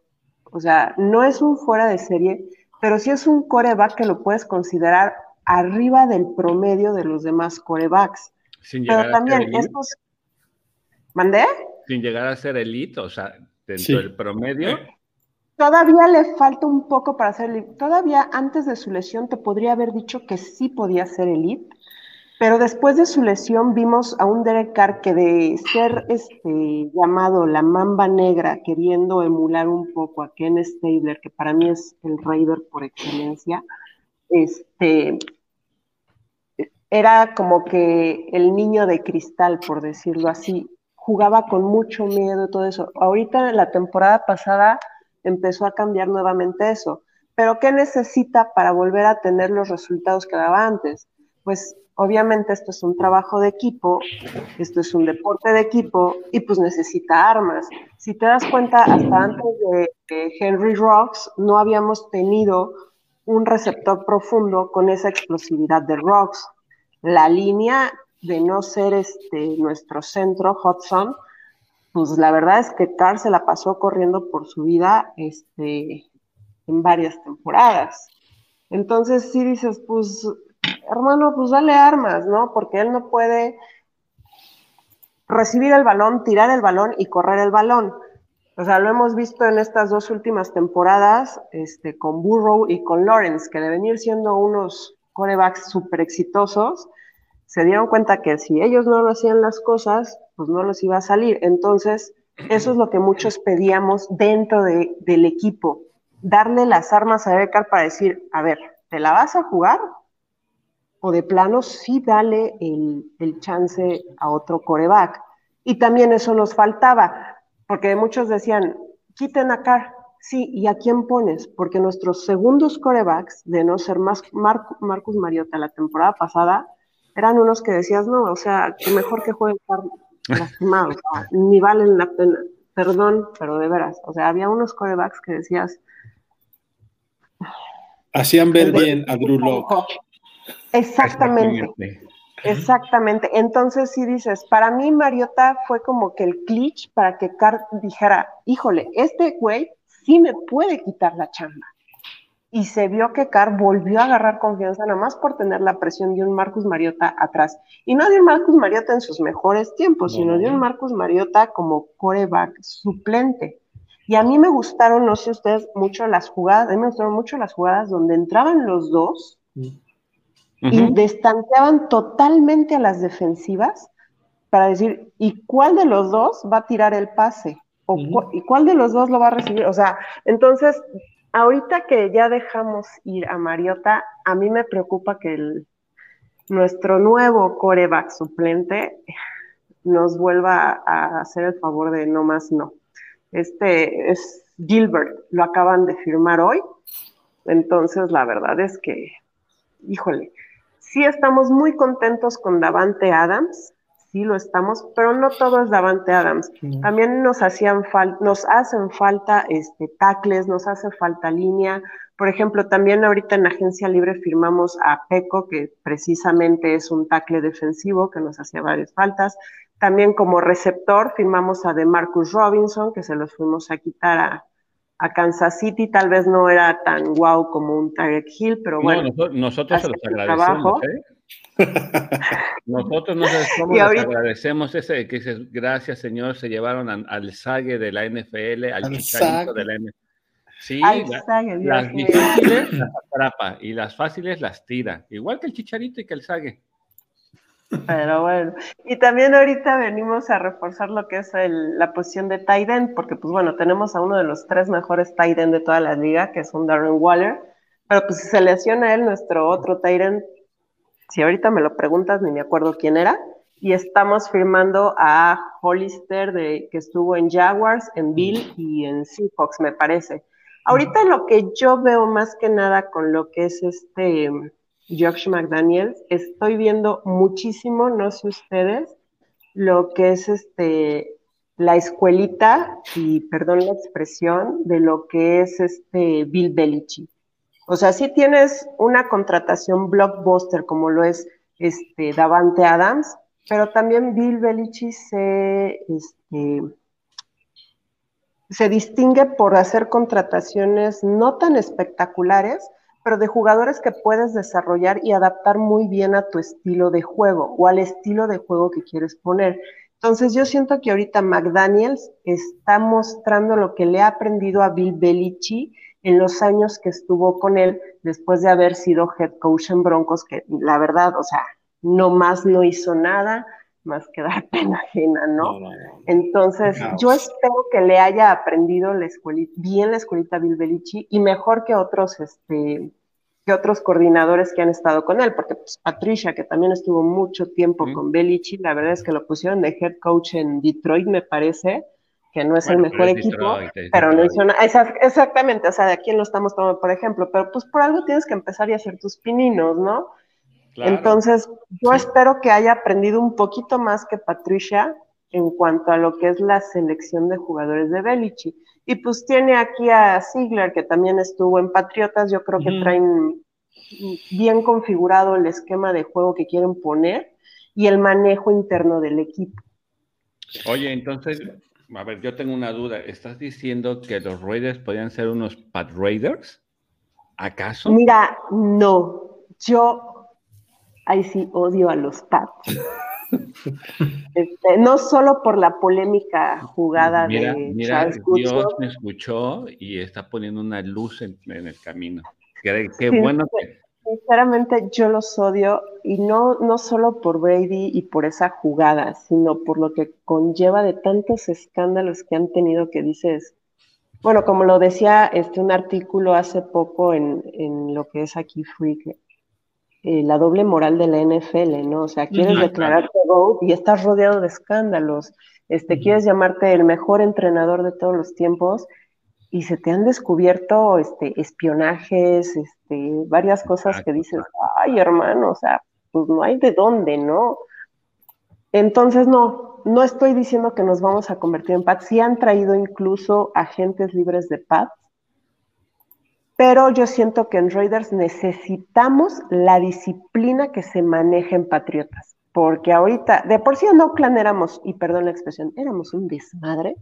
o sea, no es un fuera de serie, pero sí es un coreback que lo puedes considerar arriba del promedio de los demás corebacks. Sin llegar pero también a ser estos... ¿Mandé? Sin llegar a ser elite, o sea, dentro del promedio. Todavía le falta un poco para ser Todavía antes de su lesión te podría haber dicho que sí podía ser elite, pero después de su lesión vimos a un Derek Carr que de ser este, llamado la mamba negra, queriendo emular un poco a Ken Stabler, que para mí es el Raider por excelencia, este, era como que el niño de cristal, por decirlo así, jugaba con mucho miedo y todo eso. Ahorita la temporada pasada empezó a cambiar nuevamente eso. Pero ¿qué necesita para volver a tener los resultados que daba antes? Pues obviamente esto es un trabajo de equipo, esto es un deporte de equipo y pues necesita armas. Si te das cuenta, hasta antes de, Henry Rocks no habíamos tenido un receptor profundo con esa explosividad de Rocks. La línea de no ser este, nuestro centro, Hudson, pues la verdad es que Carr se la pasó corriendo por su vida este, en varias temporadas. Entonces, si dices, pues, hermano, pues dale armas, ¿no? Porque él no puede recibir el balón, tirar el balón y correr el balón. O sea, lo hemos visto en estas dos últimas temporadas, este, con Burrow y con Lawrence, que de venir siendo unos corebacks súper exitosos, se dieron cuenta que si ellos no lo hacían las cosas, pues no les iba a salir. Entonces, eso es lo que muchos pedíamos dentro del equipo, darle las armas a Becar para decir, a ver, ¿te la vas a jugar? O de plano, sí dale el, el chance a otro coreback. Y también eso nos faltaba, porque muchos decían, quiten a Carr. Sí, ¿y a quién pones? Porque nuestros segundos corebacks, de no ser más Marcus Mariota la temporada pasada, eran unos que decías, no, o sea, que mejor que jueguen lastimados, ni valen la pena. Perdón, pero de veras, o sea, había unos corebacks que decías. Hacían ver bien a Drew Exactamente. Exactamente. Entonces, si dices, para mí Mariota fue como que el glitch para que Carr dijera, híjole, este güey sí me puede quitar la chamba y se vio que Carr volvió a agarrar confianza nada más por tener la presión de un Marcus Mariota atrás. Y no de un Marcus Mariota en sus mejores tiempos, sino de un Marcus Mariota como coreback suplente. Y a mí me gustaron, no sé ustedes, mucho las jugadas, a mí me gustaron mucho las jugadas donde entraban los dos y distanciaban totalmente a las defensivas para decir, ¿y cuál de los dos va a tirar el pase? O ¿Y cuál de los dos lo va a recibir? O sea, entonces ahorita que ya dejamos ir a Mariota, a mí me preocupa que el, nuestro nuevo coreback suplente nos vuelva a hacer el favor de no más no. Este es Gilbert, lo acaban de firmar hoy. Entonces, la verdad es que, híjole, sí estamos muy contentos con Davante Adams, sí lo estamos, pero no todo es Davante Adams. También nos hacían nos hacen falta este tackles, nos hace falta línea. Por ejemplo, también ahorita en Agencia Libre firmamos a Peco, que precisamente es un tackle defensivo que nos hacía varias faltas. También como receptor firmamos a DeMarcus Robinson, que se los fuimos a quitar a, Kansas City. Tal vez no era tan guau como un Tarek Hill, pero bueno. nosotros se los agradecemos. ¿eh? Nosotros nos agradecemos ese que dices, gracias Señor, se llevaron al Sague de la NFL, al, Chicharito de la NFL. Sí, las difíciles las atrapa y las fáciles las tira, igual que el Chicharito y que el Sague. Pero bueno, y también ahorita venimos a reforzar lo que es la posición de tight end, porque pues bueno, tenemos a uno de los tres mejores tight end de toda la liga, que es un Darren Waller, pero pues si se lesiona él, nuestro otro tight end, si ahorita me lo preguntas, ni me acuerdo quién era, y estamos firmando a Hollister, de, que estuvo en Jaguars, en Bill y en Seahawks, me parece. Ahorita lo que yo veo más que nada con lo que es este Josh McDaniels, estoy viendo muchísimo, no sé ustedes, lo que es este la escuelita, y perdón la expresión, de lo que es este Bill Belichick. O sea, si tienes una contratación blockbuster como lo es este Davante Adams, pero también Bill Belichick se, este, se distingue por hacer contrataciones no tan espectaculares, pero de jugadores que puedes desarrollar y adaptar muy bien a tu estilo de juego o al estilo de juego que quieres poner. Entonces yo siento que ahorita McDaniels está mostrando lo que le ha aprendido a Bill Belichick en los años que estuvo con él después de haber sido head coach en Broncos, que la verdad, o sea, no más no hizo nada más que dar pena ajena, ¿no? Entonces, yo espero que le haya aprendido la escuelita, bien la escuelita Bill Belichi y mejor que otros, este, que otros coordinadores que han estado con él, porque pues, Patricia, que también estuvo mucho tiempo con Belichi, la verdad es que lo pusieron de head coach en Detroit, me parece, que no es el mejor equipo, pero no hizo nada. Exactamente, o sea, de aquí lo estamos tomando, por ejemplo, pero pues por algo tienes que empezar y hacer tus pininos, ¿no? Entonces, yo espero que haya aprendido un poquito más que Patricia en cuanto a lo que es la selección de jugadores de Belichi. Y pues tiene aquí a Ziegler, que también estuvo en Patriotas, yo creo que traen bien configurado el esquema de juego que quieren poner y el manejo interno del equipo. Oye, entonces, a ver, yo tengo una duda. ¿Estás diciendo que los Raiders podrían ser unos Pat Raiders? ¿Acaso? Mira, no. Yo ahí sí odio a los Pats. Este, no solo por la polémica jugada de mira, Dios me escuchó y está poniendo una luz en, el camino. Qué, bueno que... Sinceramente yo los odio y no, no solo por Brady y por esa jugada, sino por lo que conlleva de tantos escándalos que han tenido que dices, bueno, como lo decía este, un artículo hace poco en, en lo que es aquí Freak, eh, la doble moral de la NFL, ¿no? O sea, quieres declararte GOAT y estás rodeado de escándalos, este, quieres llamarte el mejor entrenador de todos los tiempos y se te han descubierto este, espionajes, este, varias cosas que dices, ay hermano, o sea, pues no hay de dónde, ¿no? Entonces, no, no estoy diciendo que nos vamos a convertir en PATS, sí han traído incluso agentes libres de PATS, pero yo siento que en Raiders necesitamos la disciplina que se maneja en Patriotas, porque ahorita, de por sí en Oakland éramos, y perdón la expresión, éramos un desmadre.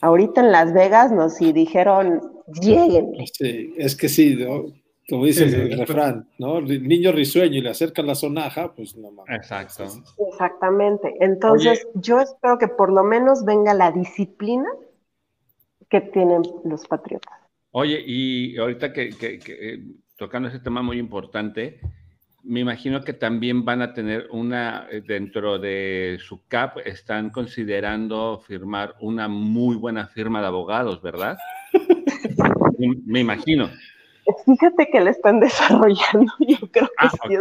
Ahorita en Las Vegas nos dijeron, lleguen. Sí, es que sí, como dice el refrán, ¿no? El niño risueño y le acercan la sonaja, pues no más. Exacto. Exactamente. Entonces, yo espero que por lo menos venga la disciplina que tienen los Patriotas. Oye, y ahorita que, eh, tocando ese tema muy importante, me imagino que también van a tener una, eh, dentro de su CAP, están considerando firmar una muy buena firma de abogados, ¿verdad? me imagino. Fíjate que le están desarrollando, yo creo que ah, sí,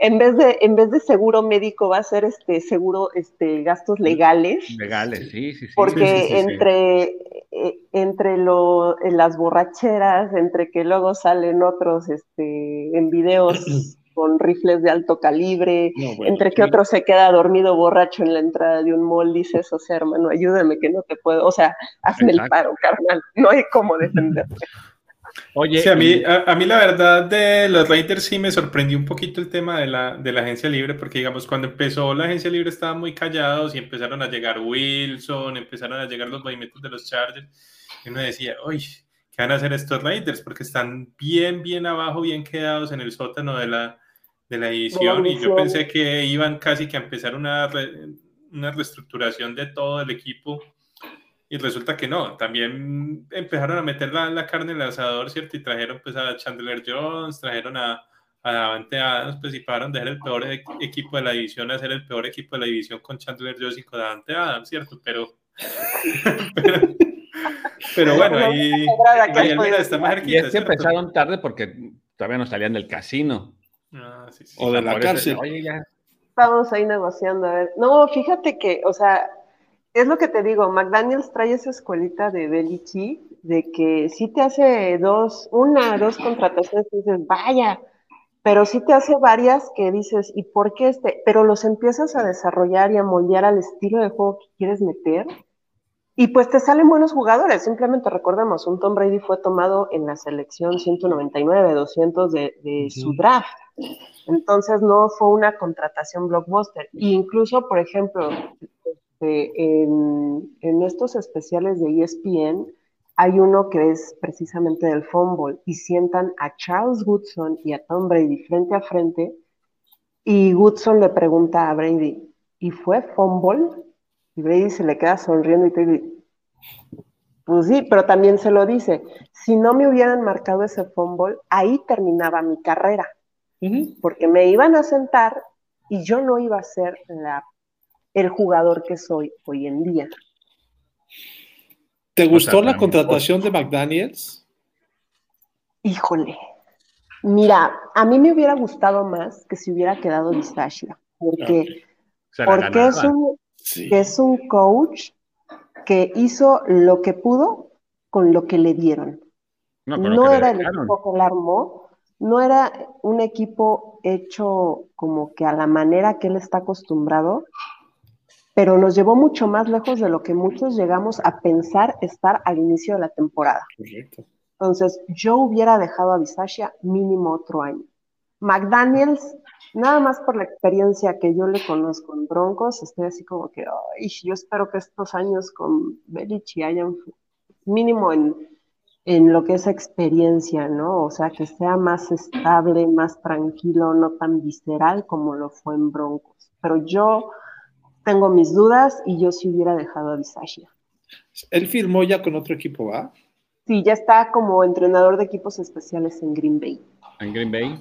en vez de en vez de seguro médico va a ser este seguro este gastos legales. Legales, sí, sí, sí. Porque entre eh, entre lo, las borracheras, entre que luego salen otros este en videos con rifles de alto calibre, entre que otro se queda dormido borracho en la entrada de un mall, dices, o sea, hermano, ayúdame que no te puedo, o sea, hazme el paro, carnal, no hay cómo defenderte. Oye, a mí, a, mí la verdad de los Raiders sí me sorprendió un poquito el tema de la, de la agencia libre, porque digamos, cuando empezó la agencia libre estaban muy callados y empezaron a llegar Wilson, empezaron a llegar los movimientos de los Chargers, y uno decía, uy, ¿qué van a hacer estos Raiders? Porque están bien, bien abajo, bien quedados en el sótano de la, de la edición y yo pensé que iban casi que a empezar una, una reestructuración de todo el equipo y resulta que no, también empezaron a meter la, la carne en el asador, ¿cierto? Y trajeron pues a Chandler Jones, trajeron a, a Davante Adams, pues y pararon de ser el peor e, equipo de la división a ser el peor equipo de la división con Chandler Jones y con Davante Adams, ¿cierto? Pero, pero, bueno, ahí, está más cerquita. Y es que empezaron tarde porque todavía no salían del casino. Ah, sí, sí. O de la cárcel. Oye, ya. Estamos ahí negociando, a ver. No, fíjate que, o sea, es lo que te digo, McDaniels trae esa escuelita de Belichick de que si te hace dos, una, dos contrataciones y dices, vaya, pero sí te hace varias que dices, ¿y por qué este? Pero los empiezas a desarrollar y a moldear al estilo de juego que quieres meter. Y pues te salen buenos jugadores. Simplemente recordemos, un Tom Brady fue tomado en la selección 199, 200 de, de su draft. Entonces no fue una contratación blockbuster. E incluso, por ejemplo, este, en, estos especiales de ESPN hay uno que es precisamente del fumble y sientan a Charles Woodson y a Tom Brady frente a frente y Woodson le pregunta a Brady, ¿y fue fumble? Y Brady se le queda sonriendo y te dice, pues sí, pero también se lo dice, si no me hubieran marcado ese fumble, ahí terminaba mi carrera, porque me iban a sentar y yo no iba a ser la el jugador que soy hoy en día. ¿Te gustó la contratación de McDaniels? Híjole. Mira, a mí me hubiera gustado más que se hubiera quedado Vistachia, porque, porque es, un, es un coach que hizo lo que pudo con lo que le dieron. No, era el equipo que le armó, no era un equipo hecho como que a la manera que él está acostumbrado, pero nos llevó mucho más lejos de lo que muchos llegamos a pensar estar al inicio de la temporada. Entonces, yo hubiera dejado a Bisaccia mínimo otro año. McDaniels, nada más por la experiencia que yo le conozco en Broncos, estoy así como que, ay, yo espero que estos años con Belichick hayan mínimo en, en lo que es experiencia, ¿no? O sea, que sea más estable, más tranquilo, no tan visceral como lo fue en Broncos. Pero yo tengo mis dudas y yo sí hubiera dejado a Bisaccia. Él firmó ya con otro equipo, ¿va? Sí, ya está como entrenador de equipos especiales en Green Bay. ¿En Green Bay?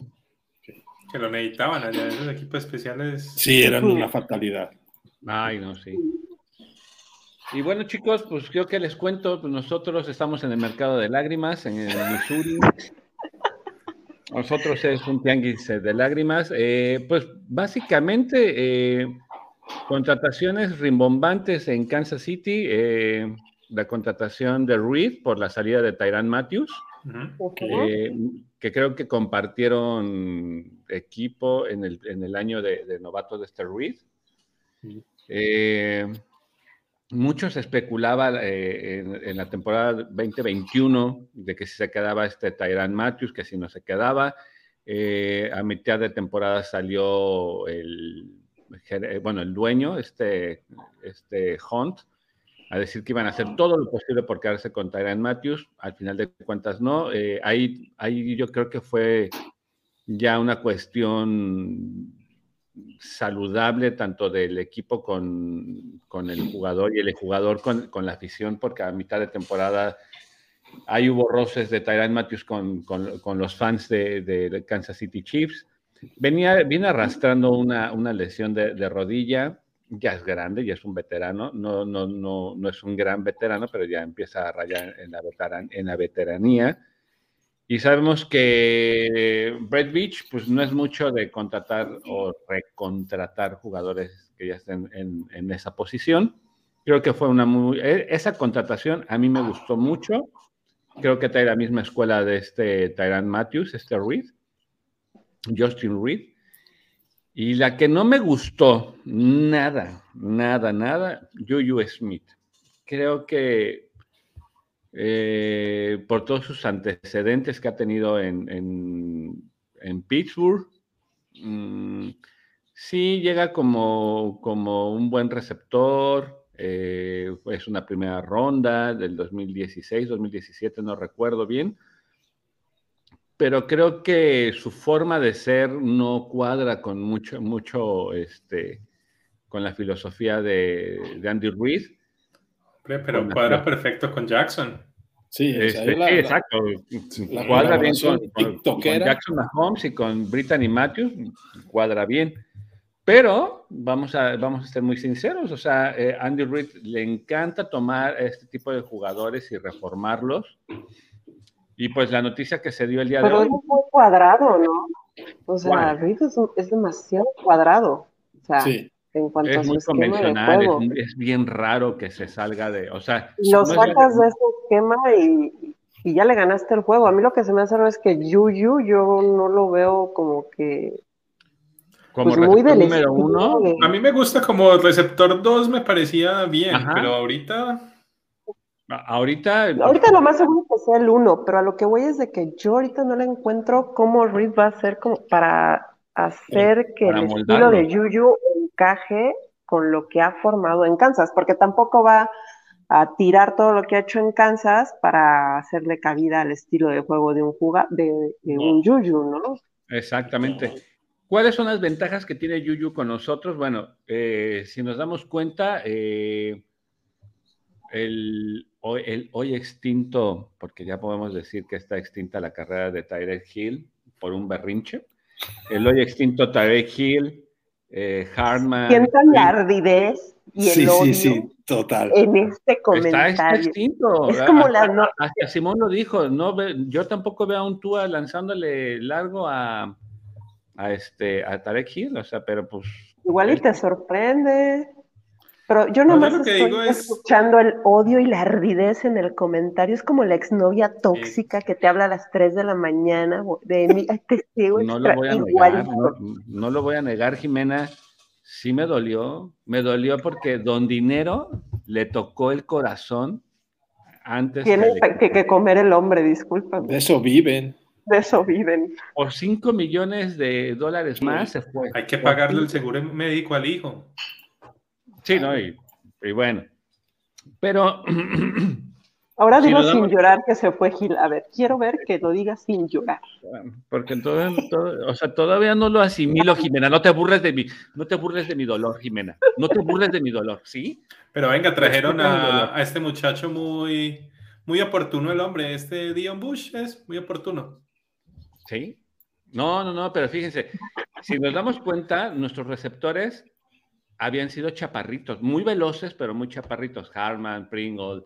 Que lo necesitaban allá, esos equipos especiales. Sí, eran una fatalidad. Ay, no, sí. Y bueno, chicos, pues yo que les cuento, pues nosotros estamos en el mercado de lágrimas, en el Missouri. Nosotros es un tianguis de lágrimas. Eh, pues básicamente eh, Contrataciones rimbombantes en Kansas City. Eh, la contratación de Reed por la salida de Tyran Matthews, eh, que creo que compartieron equipo en el, año de, novato de este Reed. Eh, muchos especulaban en, la temporada 2021 de que si se quedaba este Tyran Matthews, que si no se quedaba. a mitad de temporada salió el eh, bueno, el dueño, este, este Hunt, a decir que iban a hacer todo lo posible por quedarse con Tyron Matthews. Al final de cuentas, no. Eh, ahí, ahí yo creo que fue ya una cuestión saludable tanto del equipo con, con el jugador y el jugador con, con, la afición, porque a mitad de temporada hay hubo roces de Tyron Matthews con, con, los fans de, de Kansas City Chiefs. Venía, viene arrastrando una, una lesión de, rodilla, ya es grande, ya es un veterano, no, no, no, no es un gran veterano, pero ya empieza a rayar en la, en la veteranía. Y sabemos que Brett Beach, pues no es mucho de contratar o recontratar jugadores que ya estén en, en esa posición. Creo que fue una muy... E, esa contratación a mí me gustó mucho. Creo que trae la misma escuela de este Tyrant Matthews, este Reed Justin Reed. Y la que no me gustó, nada, nada, nada, Juju Smith. Creo que eh, por todos sus antecedentes que ha tenido en, Pittsburgh, mm, sí llega como, como, un buen receptor. Eh, es una primera ronda del 2016, 2017, no recuerdo bien pero creo que su forma de ser no cuadra con mucho, mucho, este, con la filosofía de, de Andy Ruiz. Pero cuadra perfecto con Jackson. Sí, este, exacto. cuadra bien con, Jackson Mahomes y con Brittany Matthews, cuadra bien. Pero vamos a, vamos a ser muy sinceros, o sea, eh, Andy Reid le encanta tomar este tipo de jugadores y reformarlos. Y pues la noticia que se dio el día de hoy. Pero es muy cuadrado, ¿no? O sea, Reid es, demasiado cuadrado. O sea, en cuanto es muy convencional, es, bien raro que se salga de. O sea, lo sacas de ese esquema y, y, ya le ganaste el juego. A mí lo que se me hace raro es que Yuyu, yo no lo veo como que como pues muy número uno. A mí me gusta como receptor 2, me parecía bien, pero ahorita. Ahorita. Ahorita lo más seguro que sea el 1, pero a lo que voy es de que yo ahorita no le encuentro cómo Reed va a hacer como para hacer que el estilo de Juju encaje con lo que ha formado en Kansas, porque tampoco va a tirar todo lo que ha hecho en Kansas para hacerle cabida al estilo de juego de un juga, de, un Juju, ¿no? Exactamente. ¿Cuáles son las ventajas que tiene Yuyu con nosotros? Bueno, eh, si nos damos cuenta, eh, el, hoy, extinto, porque ya podemos decir que está extinta la carrera de Tyrek Hill por un berrinche, el hoy extinto Tyrek Hill, eh, Hartman. Sientan la ardidez y el sí, odio sí, sí, total. en este comentario. Está, extinto. Es como la no... Hasta Simón lo dijo, no, yo tampoco veo a un Tua lanzándole largo a a este a Tarek Hill, o sea, pero pues igual y te sorprende. Pero yo nomás estoy escuchando el odio y la ardidez en el comentario. Es como la exnovia tóxica que te habla a las 3 de la mañana. De mí, no, lo voy a negar, no, lo voy a negar, Jimena. Sí me dolió. Me dolió porque Don Dinero le tocó el corazón antes Tiene que, que, comer el hombre, discúlpame. De eso viven de eso viven. Por 5 millones de dólares más se fue. Hay que pagarle el seguro médico al hijo. Sí, no, y, bueno. Pero. Ahora digo sin llorar que se fue Gil. A ver, quiero ver que lo diga sin llorar. Porque todavía, o sea, todavía no lo asimilo, Jimena. No te burles de mi, no te burles de mi dolor, Jimena. No te burles de mi dolor, ¿sí? Pero venga, trajeron a, a este muchacho muy, muy oportuno el hombre. Este Dion Bush es muy oportuno. Sí. No, no, no, pero fíjense, si nos damos cuenta, nuestros receptores habían sido chaparritos, muy veloces, pero muy chaparritos. Harman, Pringle,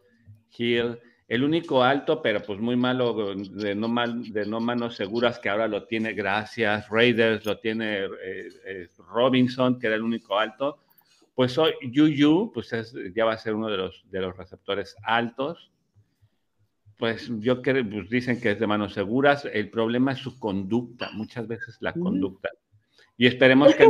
Hill. El único alto, pero pues muy malo, de no, mal, de no manos seguras, que ahora lo tiene, gracias. Raiders lo tiene eh, eh, Robinson, que era el único alto. Pues hoy Yuyu, pues ya va a ser uno de los, de los receptores altos pues yo creo, pues dicen que es de manos seguras, el problema es su conducta, muchas veces la conducta. Y esperemos que...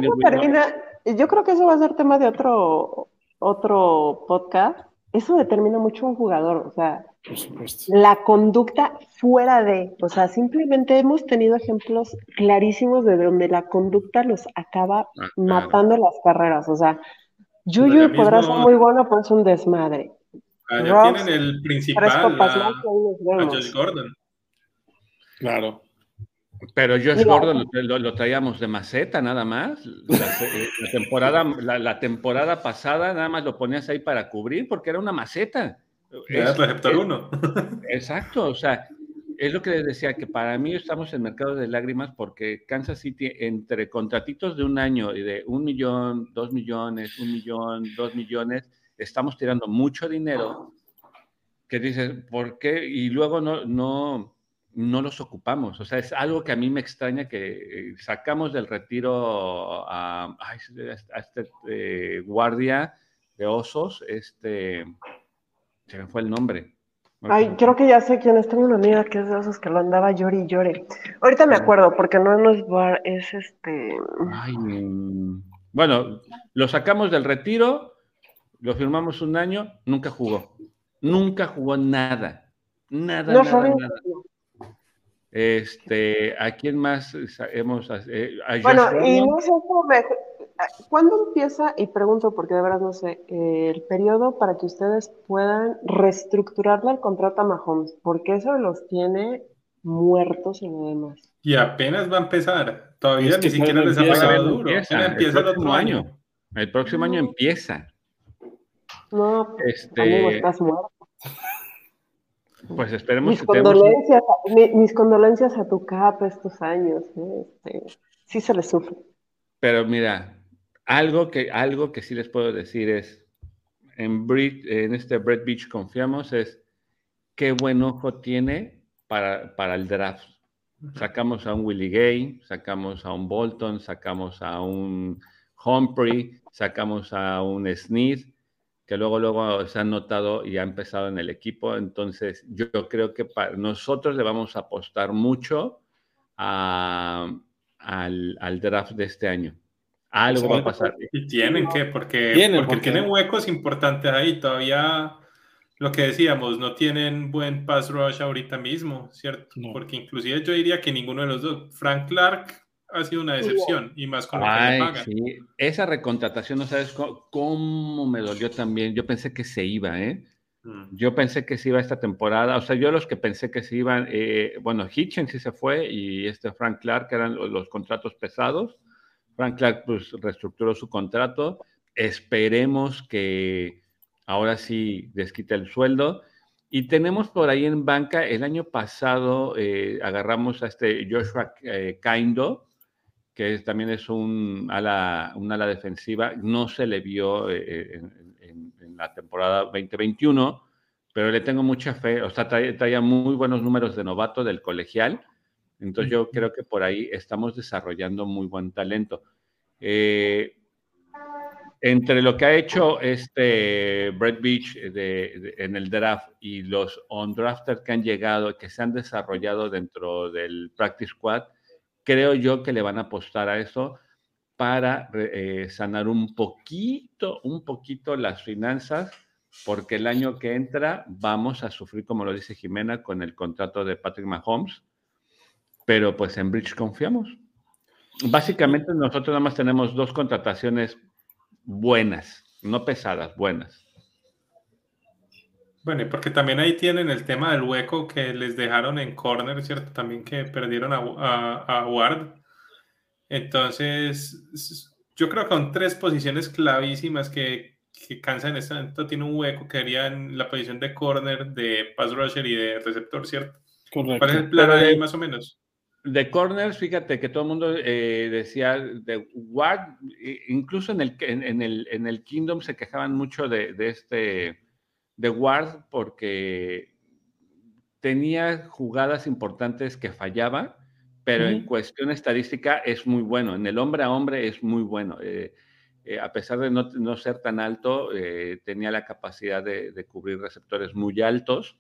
yo creo que eso va a ser tema de otro, otro podcast. Eso determina mucho un jugador, o sea, la conducta fuera de, o sea, simplemente hemos tenido ejemplos clarísimos de donde la conducta los acaba ah, matando las carreras, o sea, Yuyu podrá ser muy bueno, pero es un desmadre. Ah, tienen el principal, a, Josh Gordon. Claro. Pero Josh Gordon lo, traíamos de maceta nada más. La, temporada, la, temporada pasada nada más lo ponías ahí para cubrir porque era una maceta. Era receptor uno. Exacto, o sea, es lo que les decía, que para mí estamos en mercado de lágrimas porque Kansas City, entre contratitos de un año y de un millón, dos millones, un millón, dos millones, estamos tirando mucho dinero que dices, ¿por qué? Y luego no, no, no los ocupamos. O sea, es algo que a mí me extraña que eh, sacamos del retiro a, este eh, guardia de osos, este, se me fue el nombre. Ay, creo que ya sé quién es. Tengo una amiga que es de osos que lo andaba llore y llore. Ahorita me acuerdo, porque no, es bar, es este. Ay, bueno, lo sacamos del retiro lo firmamos un año, nunca jugó. Nunca jugó nada. Nada, nada, nada. Este, ¿a quién más hemos eh, Bueno, y no sé cómo ¿Cuándo empieza, y pregunto porque de verdad no sé, el periodo para que ustedes puedan reestructurarle el contrato a Mahomes? Porque eso los tiene muertos y nada más. Y apenas va a empezar. Todavía ni siquiera les ha pegado duro. Empieza, empieza el, próximo año. El próximo año empieza. No, este... estás muerto. Pues esperemos mis condolencias, mis condolencias a tu capa estos años. ¿eh? Este, sí se le sufre. Pero mira, algo que, algo que sí les puedo decir es, en, en este Brett Beach confiamos, es qué buen ojo tiene para, para el draft. Sacamos a un Willie Gay, sacamos a un Bolton, sacamos a un Humphrey, sacamos a un Sneed, que luego, luego se han notado y ha empezado en el equipo. Entonces, yo, creo que para nosotros le vamos a apostar mucho al, draft de este año. Algo va a pasar. Y tienen que, porque, porque tienen huecos importantes ahí. Todavía lo que decíamos, no tienen buen pass rush ahorita mismo, ¿cierto? Porque inclusive yo diría que ninguno de los dos. Frank Clark ha sido una decepción y más con lo que le pagan. Sí. Esa recontratación, no sabes cómo, me dolió también. Yo pensé que se iba, ¿eh? Mm. Yo pensé que se iba esta temporada. O sea, yo los que pensé que se iban, eh, bueno, Hitchens sí se fue y este Frank Clark eran los, contratos pesados. Frank Clark pues reestructuró su contrato. Esperemos que ahora sí desquita el sueldo. Y tenemos por ahí en banca, el año pasado eh, agarramos a este Joshua eh, Kaindo, que también es un ala, ala defensiva, no se le vio eh, en, la temporada 2021, pero le tengo mucha fe, o sea, traía, muy buenos números de novato del colegial, entonces yo creo que por ahí estamos desarrollando muy buen talento. Eh, entre lo que ha hecho este Brett Beach en el draft y los undrafted que han llegado, que se han desarrollado dentro del practice squad, creo yo que le van a apostar a eso para eh, sanar un poquito, un poquito las finanzas, porque el año que entra vamos a sufrir, como lo dice Jimena, con el contrato de Patrick Mahomes, pero pues en Bridge confiamos. Básicamente nosotros nada más tenemos dos contrataciones buenas, no pesadas, buenas. Bueno, y porque también ahí tienen el tema del hueco que les dejaron en corner, ¿cierto? También que perdieron a, Ward. Entonces, yo creo que son tres posiciones clavísimas que, que Kansas en este momento tiene un hueco que haría en la posición de corner, de pass rusher y de receptor, ¿cierto? Correcto. ¿Cuál es el plan ahí más o menos? De corners, fíjate que todo el mundo eh, decía de Ward, incluso en el, en, el, en el Kingdom se quejaban mucho de, este, de Ward porque tenía jugadas importantes que fallaba, pero en cuestión estadística es muy bueno. En el hombre a hombre es muy bueno. Eh, eh, a pesar de no, ser tan alto, tenía la capacidad de, de, cubrir receptores muy altos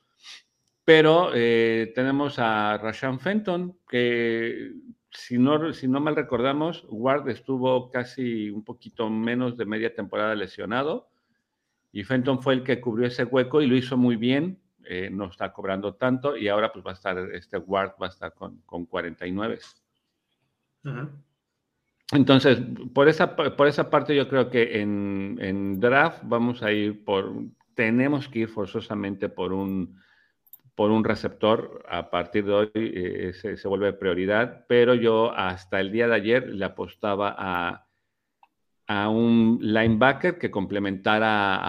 pero eh, tenemos a Rashan Fenton, que si no, si no mal recordamos, Ward estuvo casi un poquito menos de media temporada lesionado y Fenton fue el que cubrió ese hueco y lo hizo muy bien. Eh, no está cobrando tanto y ahora pues va a estar, este Ward va a estar con, con 49. Entonces, por esa, por esa parte yo creo que en, en draft vamos a ir por, tenemos que ir forzosamente por un por un receptor, a partir de hoy eh, se, vuelve prioridad, pero yo hasta el día de ayer le apostaba a, a un linebacker que complementara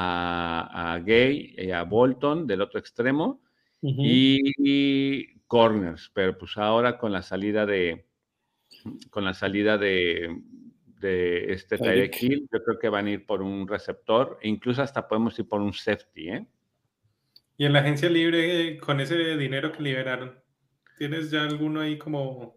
a, Gay y a Bolton del otro extremo y, corners, pero pues ahora con la salida de con la salida de, de este Tyreek Hill, yo creo que van a ir por un receptor e incluso hasta podemos ir por un safety, ¿eh? Y en la agencia libre, con ese dinero que liberaron, ¿tienes ya alguno ahí como...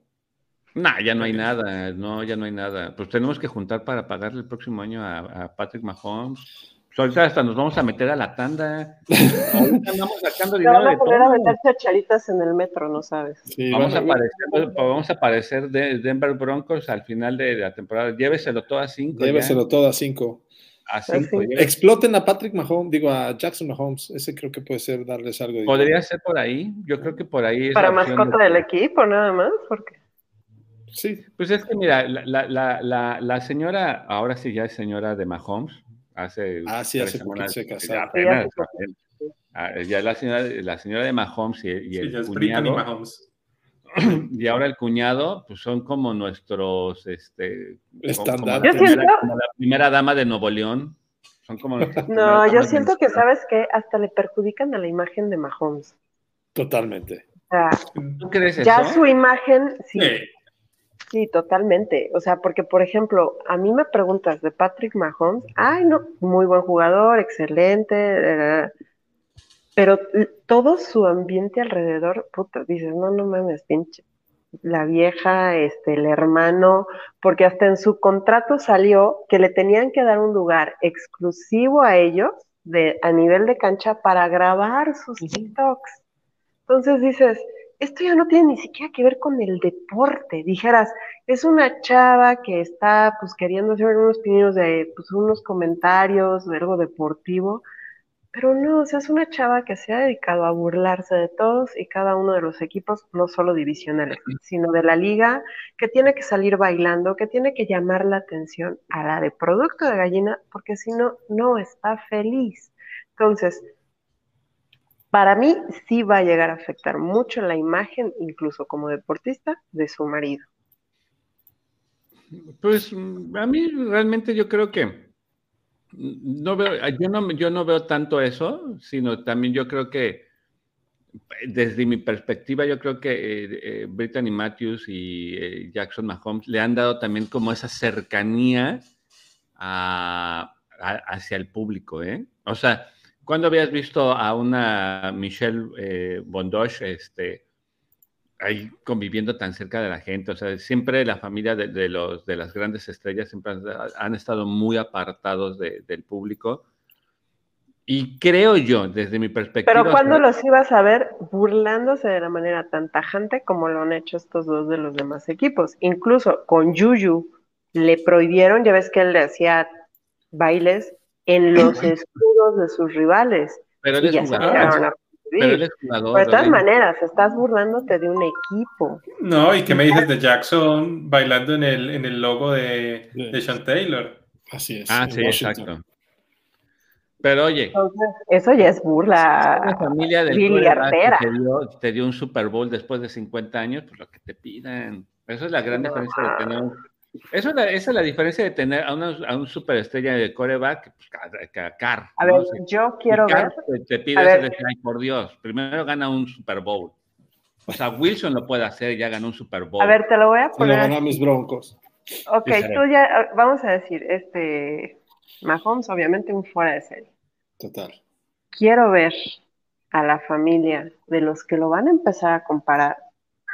No, ya no hay nada, no, ya no hay nada. Pues tenemos que juntar para pagarle el próximo año a, Patrick Mahomes. Pues ahorita hasta nos vamos a meter a la tanda. Ahorita andamos sacando dinero de todo. a meter chacharitas en el metro, no sabes. vamos, a aparecer, vamos a aparecer de Denver Broncos al final de la temporada. Lléveselo todo a cinco. Lléveselo todo a cinco. Exploten a Patrick Mahomes, digo a Jackson Mahomes. Ese creo que puede ser darles algo. Podría ser por ahí. Yo creo que por ahí. Para mascota del equipo, nada más. Porque... Sí. Pues es que mira, la, señora, ahora sí ya es señora de Mahomes. Hace. Ah, sí, hace poco se casaron. Ya, la señora, la señora de Mahomes y, el cuñado. y ahora el cuñado, pues son como nuestros, este, como, la, primera, dama de Nuevo León. Son como no, yo siento que, ¿sabes que Hasta le perjudican a la imagen de Mahomes. Totalmente. ¿Tú crees ya su imagen, sí, sí. Totalmente. O sea, porque, por ejemplo, a mí me preguntas de Patrick Mahomes, ay, no, muy buen jugador, excelente, pero todo su ambiente alrededor, puta, dices, no, no mames, pinche. La vieja, este, el hermano, porque hasta en su contrato salió que le tenían que dar un lugar exclusivo a ellos de, a nivel de cancha para grabar sus TikToks. Entonces dices, esto ya no tiene ni siquiera que ver con el deporte. Dijeras, es una chava que está pues queriendo hacer unos pininos de pues, unos comentarios de algo deportivo, pero no, o sea, es una chava que se ha dedicado a burlarse de todos y cada uno de los equipos, no solo divisionales, sino de la liga, que tiene que salir bailando, que tiene que llamar la atención a la de producto de gallina, porque si no, no está feliz. Entonces, para mí sí va a llegar a afectar mucho la imagen, incluso como deportista, de su marido. Pues a mí realmente yo creo que no veo, yo no, yo no veo tanto eso, sino también yo creo que desde mi perspectiva, yo creo que eh, eh, Brittany Matthews y eh, Jackson Mahomes le han dado también como esa cercanía hacia el público, ¿eh? O sea, cuando habías visto a una Michelle Bondosh, este, ahí conviviendo tan cerca de la gente. O sea, siempre la familia de, los, de las grandes estrellas siempre han, estado muy apartados del público. Y creo yo, desde mi perspectiva. Pero ¿cuándo los ibas a ver burlándose de la manera tan tajante como lo han hecho estos dos de los demás equipos? Incluso con Yuyu le prohibieron, ya ves que él le hacía bailes en los escudos de sus rivales. Pero él es pero de todas maneras, estás burlándote de un equipo. No, ¿y qué me dices de Jackson bailando en el, en el logo de, de Sean Taylor? Así es. Ah, sí, exacto. Pero oye. eso ya es burla. Una familia de te dio, te dio un Super Bowl después de 50 años, pues lo que te pidan. Eso es la gran diferencia de tener un eso esa es la diferencia de tener a, una, a un superestrella de coreback pues, que Carr. A ver, yo quiero ver. Te, pide por Dios, primero gana un Super Bowl. O sea, Wilson lo puede hacer, ya ganó un Super Bowl. A ver, te lo voy a poner. Lo mis broncos. Ok, tú ya, vamos a decir, este, Mahomes, obviamente un fuera de serie. Total. Quiero ver a la familia de los que lo van a empezar a comparar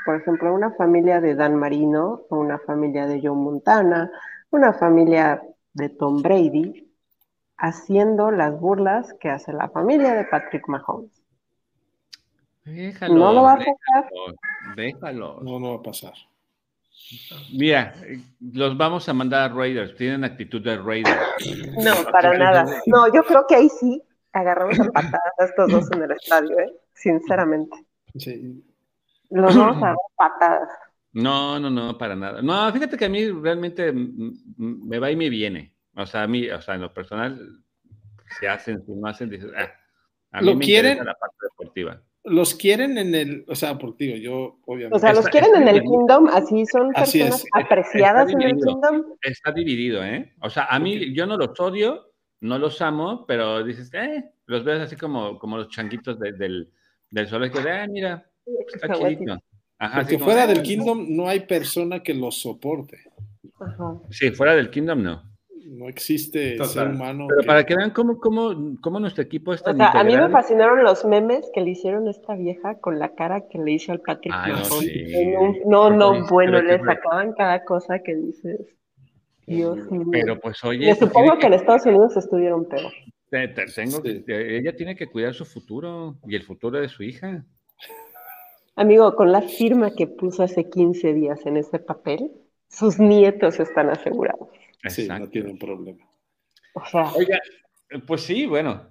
por ejemplo, una familia de Dan Marino, una familia de Joe Montana, una familia de Tom Brady, haciendo las burlas que hace la familia de Patrick Mahomes. Déjalo, no lo va a pasar. Déjalo. No, no va a pasar. Mira, los vamos a mandar a Raiders. Tienen actitud de Raiders. No, para nada. No, yo creo que ahí sí agarramos a patadas a estos dos en el estadio, ¿eh? sinceramente. Sí. Los vamos a dar patadas. No, no, no, para nada. No, fíjate que a mí realmente me va y me viene. O sea, a mí, o sea, en lo personal, si hacen, si no hacen, dices, ah, a mí ¿Lo me quieren? la parte deportiva. Los quieren en el, o sea, por digo, yo obviamente. O sea, los quieren en el Kingdom, así son personas apreciadas en el Kingdom. Está dividido, ¿eh? O sea, a mí, yo no los odio, no los amo, pero dices, eh, los ves así como, como los changuitos del, del sol, que de, ah, mira, Está Porque fuera del Kingdom no hay persona que lo soporte. Sí, fuera del Kingdom no. No existe ser humano. Pero para que vean cómo, cómo, cómo, nuestro equipo está. O sea, a mí me fascinaron los memes que le hicieron a esta vieja con la cara que le hizo al Patrick no, no, bueno, le sacaban cada cosa que dices. Dios mío. Pero pues oye. Me supongo que... en Estados Unidos estuvieron peor. tengo ella tiene que cuidar su futuro y el futuro de su hija. Amigo, con la firma que puso hace 15 días en ese papel, sus nietos están asegurados. Sí, no tienen problema. Oiga, pues sí, bueno.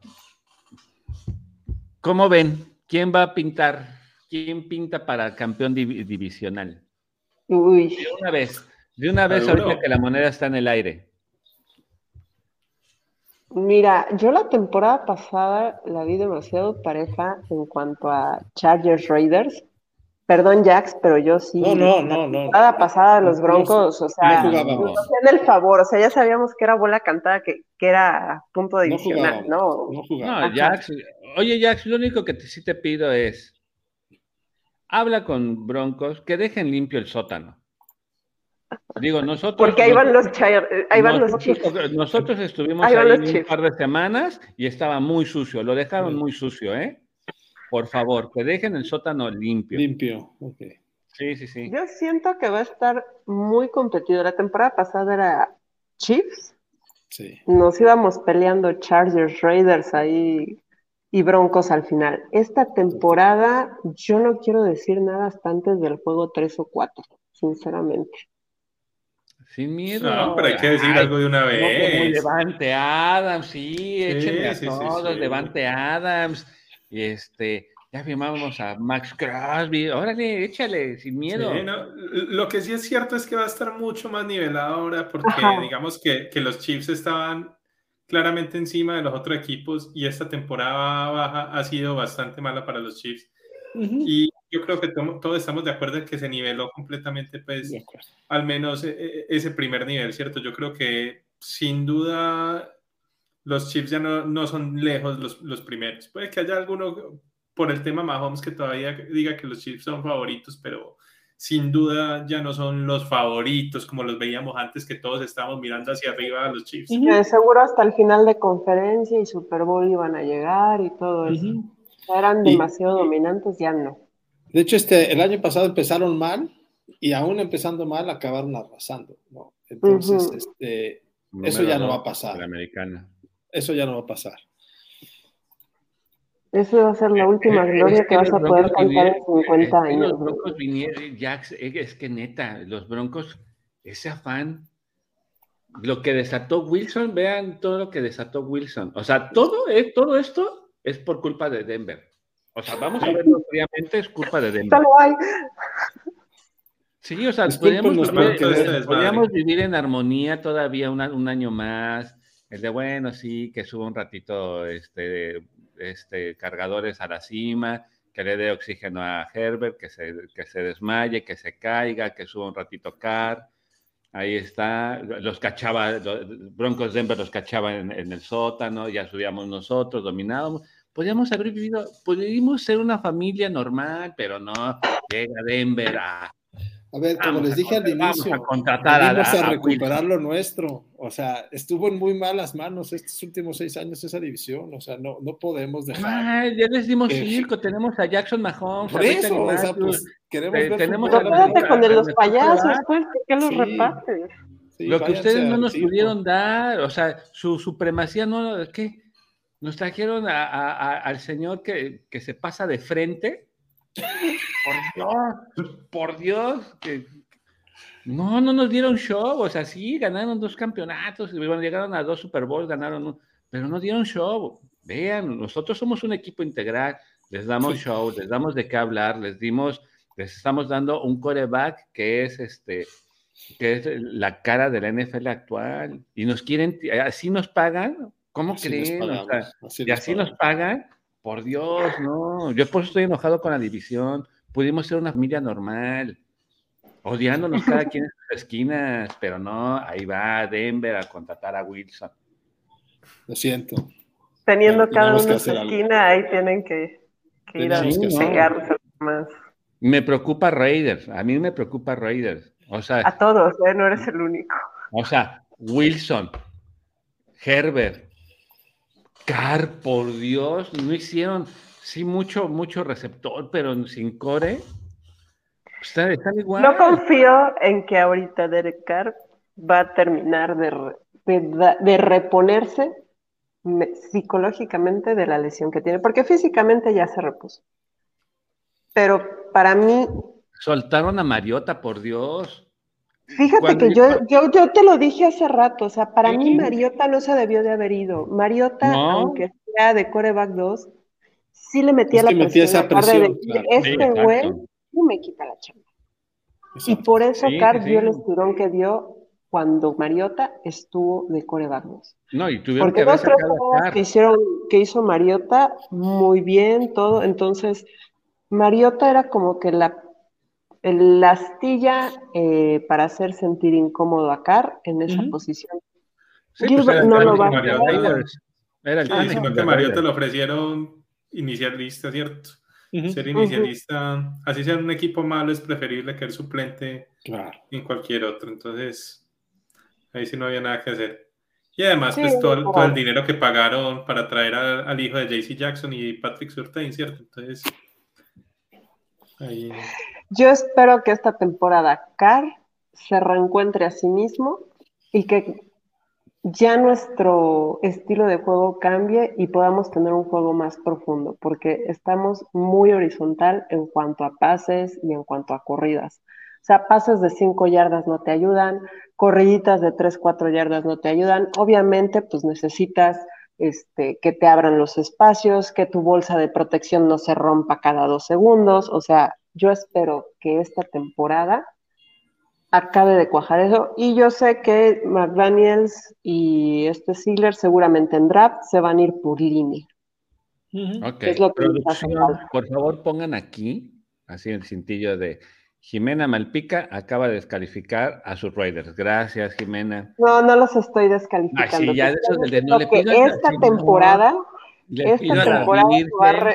¿Cómo ven? ¿Quién va a pintar? ¿Quién pinta para campeón divisional? Uy. De una vez, de una vez ahorita que la moneda está en el aire. Mira, yo la temporada pasada la vi demasiado pareja en cuanto a Chargers Raiders Perdón, Jax, pero yo sí. No, no, no, no. La pasada los Broncos, o sea, no hacían el favor, o sea, ya sabíamos que era bola cantada, que, que era punto divisional, ¿no? No, no, no Jax, oye, Jax, lo único que sí te pido es, habla con Broncos, que dejen limpio el sótano. Digo, nosotros. Porque ahí van los, ahí van nosotros, los Nosotros estuvimos ahí, un par de semanas y estaba muy sucio, lo dejaron muy sucio, ¿eh? Por favor, que dejen el sótano limpio. Limpio, ok. Sí, sí, sí. Yo siento que va a estar muy competido. La temporada pasada era Chiefs. Sí. Nos íbamos peleando Chargers, Raiders ahí y Broncos al final. Esta temporada yo no quiero decir nada hasta antes del juego 3 o 4, sinceramente. Sin miedo. No, pero hay que decir algo de una vez. levante Adams, sí, échenle a todos, levante Adams. Y este, ya firmamos a Max Crosby, órale, échale, sin miedo. lo que sí es cierto es que va a estar mucho más nivelado ahora porque digamos que, que, los Chiefs estaban claramente encima de los otros equipos y esta temporada baja ha sido bastante mala para los Chiefs. Y yo creo que todos estamos de acuerdo en que se niveló completamente, pues, al menos e, e, ese primer nivel, ¿cierto? Yo creo que sin duda los Chiefs ya no, no son lejos los, los, primeros. Puede que haya alguno por el tema Mahomes que todavía diga que los Chiefs son favoritos, pero sin duda ya no son los favoritos como los veíamos antes que todos estábamos mirando hacia arriba a los Chiefs. seguro hasta el final de conferencia y Super Bowl iban a llegar y todo eso. Eran demasiado dominantes, ya no. De hecho, este, el año pasado empezaron mal y aún empezando mal acabaron arrasando, ¿no? Entonces, este, eso ya no va a pasar. La americana. Eso ya no va a pasar. Eso va a ser la eh, última eh, gloria que, vas a poder cantar en 50 años. Los Broncos vinieron, Jax, es que neta, los Broncos, ese afán, lo que desató Wilson, vean todo lo que desató Wilson. O sea, todo, eh, todo esto es por culpa de Denver. O sea, vamos a verlo fríamente, es culpa de Denver. Sí, o sea, podríamos vivir, podríamos vivir, en armonía todavía un año más el de bueno, sí, que suba un ratito este, este, cargadores a la cima, que le dé oxígeno a Herbert, que se, que se desmaye, que se caiga, que suba un ratito Car. Ahí está, los cachaba, los Broncos Denver los cachaba en, el sótano, ya subíamos nosotros, dominábamos. Podríamos haber vivido, podríamos ser una familia normal, pero no, llega Denver a, a ver, como les dije al inicio, vamos a, contratar a, recuperar lo nuestro. O sea, estuvo en muy malas manos estos últimos seis años esa división. O sea, no, no podemos dejar. Ah, ya les dimos circo, tenemos a Jackson Mahomes. Por eso, o sea, pues queremos ver tenemos a con los payasos, pues, ¿qué los repartes? lo que ustedes no nos pudieron dar, o sea, su supremacía no, es que nos trajeron a, al señor que, que se pasa de frente por Dios, por Dios, que no, no nos dieron show, o sea, sí, ganaron dos campeonatos, bueno, llegaron a dos Super Bowls, ganaron, pero no dieron show. Vean, nosotros somos un equipo integral, les damos show, les damos de qué hablar, les dimos, les estamos dando un coreback que es este, que es la cara de la NFL actual, y nos quieren, así nos pagan, ¿cómo creen? y así nos pagan, por Dios, no. Yo por eso estoy enojado con la división. Pudimos ser una familia normal, odiándonos cada quien en sus esquinas, pero no, ahí va Denver a contratar a Wilson. Lo siento. Teniendo cada uno su esquina, ahí tienen que, ir a pegarse más. Me preocupa Raiders, a mí me preocupa Raiders. O sea, a todos, ¿eh? no eres el único. O sea, Wilson, Herbert, Car, por Dios, no hicieron, sí, mucho, mucho receptor, pero sin core. Está, igual. No confío en que ahorita Derek Carr va a terminar de, de, reponerse psicológicamente de la lesión que tiene, porque físicamente ya se repuso. Pero para mí... Soltaron a Mariota, por Dios. Fíjate que yo, yo, yo te lo dije hace rato, o sea, para mí Mariota no se debió de haber ido. Mariota, aunque sea de coreback 2, sí le metía la presión. esa presión Este güey no me quita la chamba. Y por eso Carr dio el estirón que dio cuando Mariota estuvo de coreback 2. No, y tuvieron Porque que dos, tres que hicieron, que hizo Mariota, muy bien, todo. Entonces, Mariota era como que la la astilla eh, para hacer sentir incómodo a Carr en esa posición. Sí, pues Gilbert no lo va a hacer. Era el ah, sino que Mario te lo ofrecieron inicialista, ¿cierto? Ser inicialista, así sea un equipo malo, es preferible que el suplente en cualquier otro. Entonces, ahí sí no había nada que hacer. Y además, pues todo, el dinero que pagaron para traer al hijo de JC Jackson y Patrick Surtain, ¿cierto? Entonces, ahí... Yo espero que esta temporada Carr se reencuentre a sí mismo y que ya nuestro estilo de juego cambie y podamos tener un juego más profundo, porque estamos muy horizontal en cuanto a pases y en cuanto a corridas. O sea, pases de 5 yardas no te ayudan, corriditas de 3, 4 yardas no te ayudan. Obviamente, pues necesitas este, que te abran los espacios, que tu bolsa de protección no se rompa cada dos segundos. O sea, yo espero que esta temporada acabe de cuajar eso. Y yo sé que McDaniels y este Ziegler seguramente en draft se van a ir por línea. Ok, por favor pongan aquí, así el cintillo de Jimena Malpica acaba de descalificar a sus Raiders. Gracias, Jimena. No, no los estoy descalificando. Ay, sí, ya eso de no le pido esta temporada, esta temporada